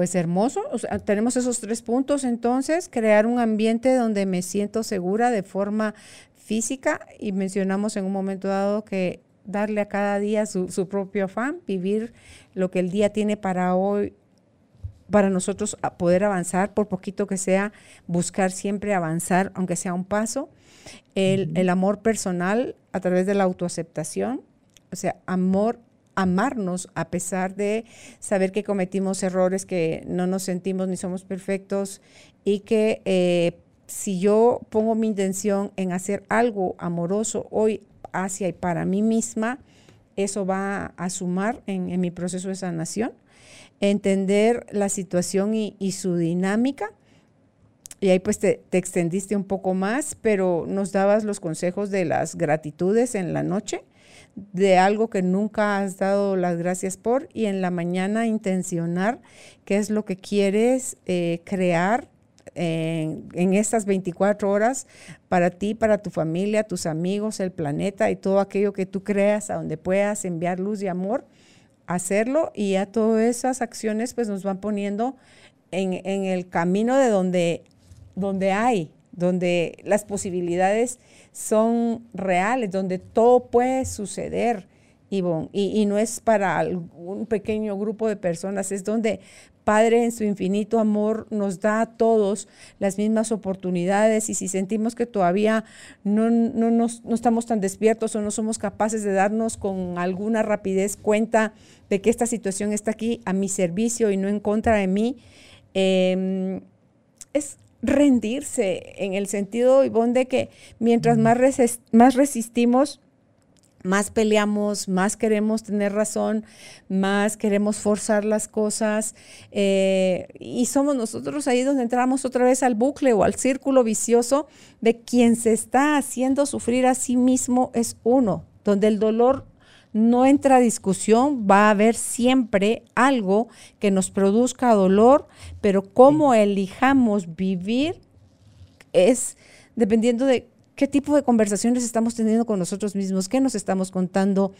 Pues hermoso, tenemos esos tres puntos entonces, crear un ambiente donde me siento segura de forma física y mencionamos en un momento dado que darle a cada día su, su propio afán, vivir lo que el día tiene para hoy, para nosotros poder avanzar, por poquito que sea, buscar siempre avanzar, aunque sea un paso. El, el amor personal a través de la autoaceptación, o sea, amor amarnos a pesar de saber que cometimos errores, que no nos sentimos ni somos perfectos y que eh, si yo pongo mi intención en hacer algo amoroso hoy hacia y para mí misma, eso va a sumar en, mi proceso de sanación, entender la situación y, su dinámica. Y ahí pues te, te, extendiste un poco más, pero nos dabas los consejos de las gratitudes en la noche de algo que nunca has dado las gracias por y en la mañana intencionar qué es lo que quieres eh, crear en, en, estas 24 horas para ti, para tu familia, tus amigos, el planeta y todo aquello que tú creas a donde puedas enviar luz y amor, hacerlo y a todas esas acciones pues nos van poniendo en, en el camino de donde, donde hay, donde las posibilidades son reales, donde todo puede suceder, Ivonne, y, no es para un pequeño grupo de personas, es donde Padre en su infinito amor nos da a todos las mismas oportunidades. Y si sentimos que todavía no, no, no, estamos tan despiertos o no somos capaces de darnos con alguna rapidez cuenta de que esta situación está aquí a mi servicio y no en contra de mí, em, es rendirse en el sentido, Ivonne, de que mientras más, más resistimos, más peleamos, más queremos tener razón, más queremos forzar las cosas eh, y somos nosotros ahí donde entramos otra vez al bucle o al círculo vicioso de quien se está haciendo sufrir a sí mismo es uno, donde el dolor no entra a discusión, va a haber siempre algo que nos produzca dolor, pero cómo elijamos vivir es dependiendo de qué tipo de conversaciones estamos teniendo con nosotros mismos, qué nos estamos contando,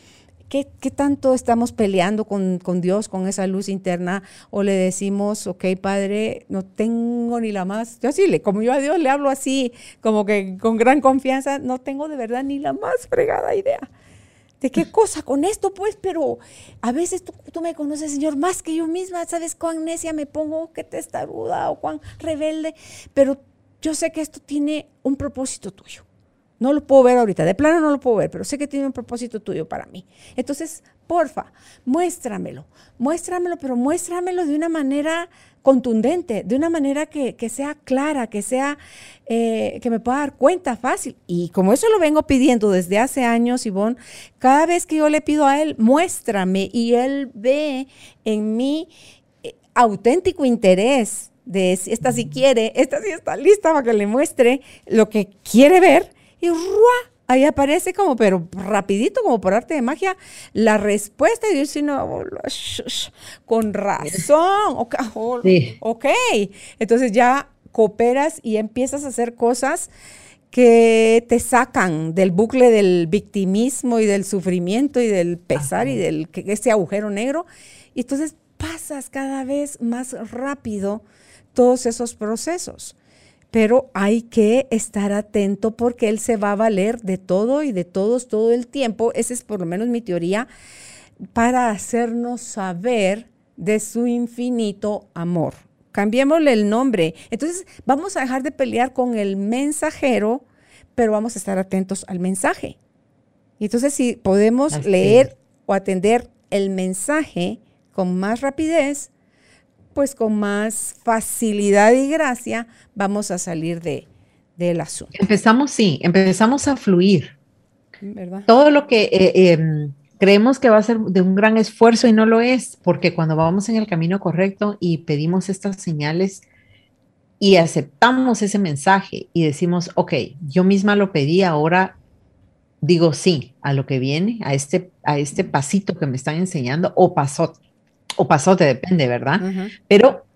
qué, tanto estamos peleando con, con, Dios, con esa luz interna, o le decimos, ok, Padre, no tengo ni la más, yo así, le, como yo a Dios le hablo así, como que con gran confianza, no tengo de verdad ni la más fregada idea ¿De qué cosa con esto, pues? Pero a veces tú, me conoces, Señor, más que yo misma. ¿Sabes cuán necia me pongo? Qué testaruda o cuán rebelde. Pero yo sé que esto tiene un propósito tuyo. No lo puedo ver ahorita, de plano no lo puedo ver, pero sé que tiene un propósito tuyo para mí. Entonces, porfa, muéstramelo, muéstramelo, pero muéstramelo de una manera contundente, de una manera que, sea clara, que sea, eh, que me pueda dar cuenta fácil. Y como eso lo vengo pidiendo desde hace años, Ivonne, cada vez que yo le pido a él, muéstrame, y él ve en mí eh, auténtico interés de si esta sí quiere, esta sí está lista para que le muestre lo que quiere ver y ahí aparece como, pero rapidito, como por arte de magia, la respuesta y dice, no, con razón, ok, ok. Entonces ya cooperas y empiezas a hacer cosas que te sacan del bucle del victimismo y del sufrimiento y del pesar y del ese agujero negro. Y entonces pasas cada vez más rápido todos esos procesos pero hay que estar atento porque Él se va a valer de todo y de todos todo el tiempo. Esa es por lo menos mi teoría, para hacernos saber de su infinito amor. Cambiémosle el nombre. Entonces vamos a dejar de pelear con el mensajero, pero vamos a estar atentos al mensaje. Y entonces si podemos leer o atender el mensaje con más rapidez, pues con más facilidad y gracia vamos a salir de, del asunto. Empezamos, sí, empezamos a fluir. ¿verdad? Todo lo que eh, em, creemos que va a ser de un gran esfuerzo y no lo es, porque cuando vamos en el camino correcto y pedimos estas señales, y aceptamos ese mensaje y decimos, ok, yo misma lo pedí, ahora digo sí a lo que viene, a este, a este pasito que me están enseñando, o pasote, o pasote, depende, ¿verdad? Pero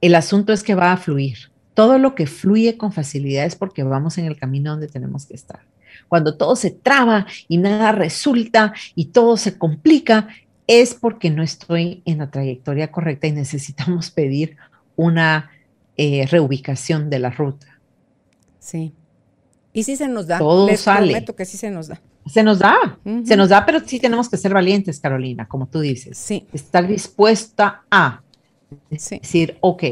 el asunto es que va a fluir. Todo lo que fluye con facilidad es porque vamos en el camino donde tenemos que estar. Cuando todo se traba y nada resulta y todo se complica, es porque no estoy en la trayectoria correcta y necesitamos pedir una eh, reubicación de la ruta. Sí. Y sí se nos da. Todo Les sale. prometo que sí se nos da. Se nos da, se nos da, pero sí tenemos que ser valientes, Carolina, como tú dices. Sí. Estar dispuesta a Sí. decir, ok,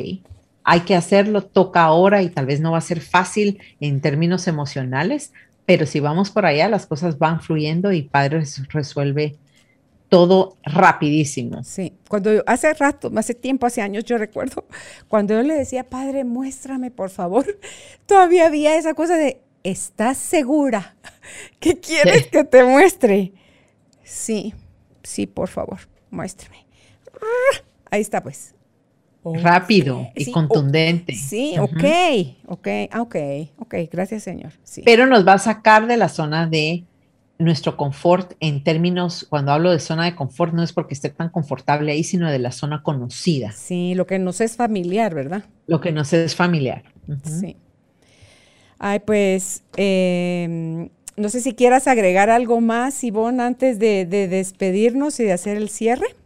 hay que hacerlo, toca ahora y tal vez no va a ser fácil en términos emocionales, pero si vamos por allá, las cosas van fluyendo y Padre res- resuelve todo rapidísimo. Sí, cuando yo- hace rato, hace tiempo, hace años, yo recuerdo, cuando yo le decía, Padre, muéstrame, por favor, todavía había esa cosa de, ¿estás segura? ¿Qué quieres Sí. que te muestre? Sí, sí, por favor, muéstrame. Ahí está, pues. Oh, Rápido y sí, oh, contundente. Sí, ok, ok, ah, ok, ok, gracias, Señor. Sí. Pero nos va a sacar de la zona de nuestro confort en términos, cuando hablo de zona de confort, no es porque esté tan confortable ahí, sino de la zona conocida, Sí, lo que nos es familiar, ¿verdad? lo que nos es familiar. Sí. Ay, pues, eh, no sé si quieras agregar algo más, Ivonne, antes de, de despedirnos y de hacer el cierre.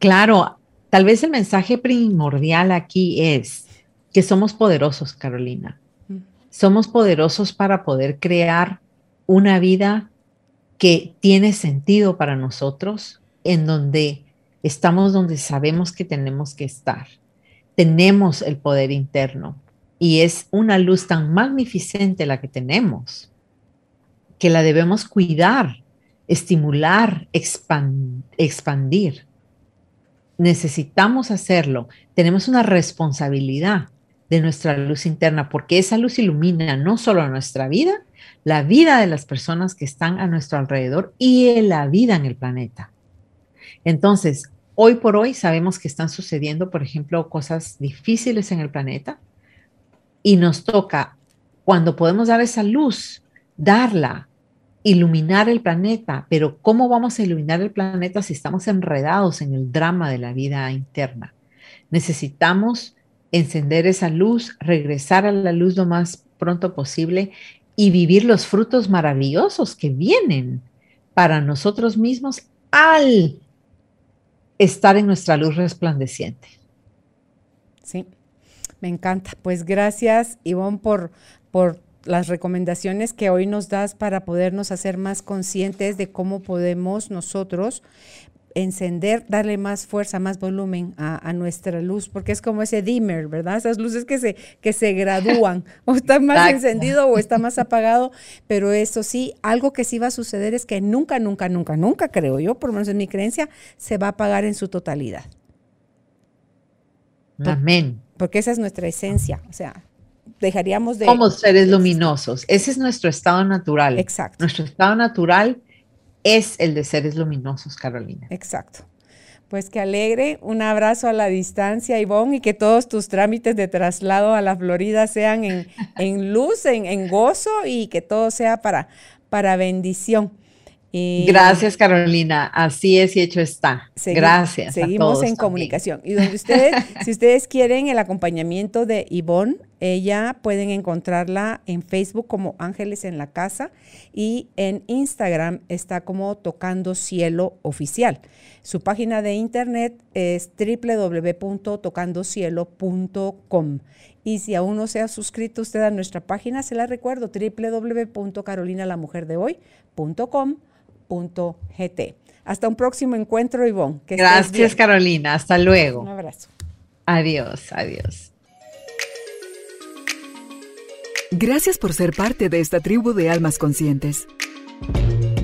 Claro, tal vez el mensaje primordial aquí es que somos poderosos, Carolina. Mm. Somos poderosos para poder crear una vida que tiene sentido para nosotros, en donde estamos donde sabemos que tenemos que estar. Tenemos el poder interno y es una luz tan magnificente la que tenemos que la debemos cuidar, estimular, expan- expandir necesitamos hacerlo, tenemos una responsabilidad de nuestra luz interna, porque esa luz ilumina no solo nuestra vida, la vida de las personas que están a nuestro alrededor y la vida en el planeta. Entonces, hoy por hoy sabemos que están sucediendo, por ejemplo, cosas difíciles en el planeta y nos toca, cuando podemos dar esa luz, darla, iluminar el planeta, pero ¿cómo vamos a iluminar el planeta si estamos enredados en el drama de la vida interna? Necesitamos encender esa luz, regresar a la luz lo más pronto posible y vivir los frutos maravillosos que vienen para nosotros mismos al estar en nuestra luz resplandeciente. Sí, me encanta. Pues gracias, Ivonne, por, por las recomendaciones que hoy nos das para podernos hacer más conscientes de cómo podemos nosotros encender, darle más fuerza, más volumen a, a, nuestra luz, porque es como ese dimmer, ¿verdad? Esas luces que se, que se gradúan, o está más Exacto. encendido o está más apagado, pero eso sí, algo que sí va a suceder es que nunca, nunca, nunca, nunca, creo yo, por lo menos en mi creencia, se va a apagar en su totalidad. Amén. Porque esa es nuestra esencia, o sea, dejaríamos de... Como seres luminosos, ese es nuestro estado natural. Exacto. Nuestro estado natural es el de seres luminosos, Carolina. Exacto. Pues que alegre, un abrazo a la distancia, Ivonne, y que todos tus trámites de traslado a la Florida sean en, en luz, en, en, gozo y que todo sea para, para bendición. Y Gracias, Carolina. Así es y hecho está. Segui Gracias. Seguimos en también. comunicación. Y donde ustedes, si ustedes quieren el acompañamiento de Ivonne, ella pueden encontrarla en Facebook como Ángeles en la Casa y en Instagram está como Tocando Cielo Oficial. Su página de internet es www.tocandocielo.com. Y si aún no se ha suscrito usted a nuestra página, se la recuerdo, www.carolinalamujerdehoy.com .gt. Hasta un próximo encuentro, Ivonne. Que Gracias, Carolina. Hasta luego. Un abrazo. Adiós, adiós. Gracias por ser parte de esta tribu de almas conscientes.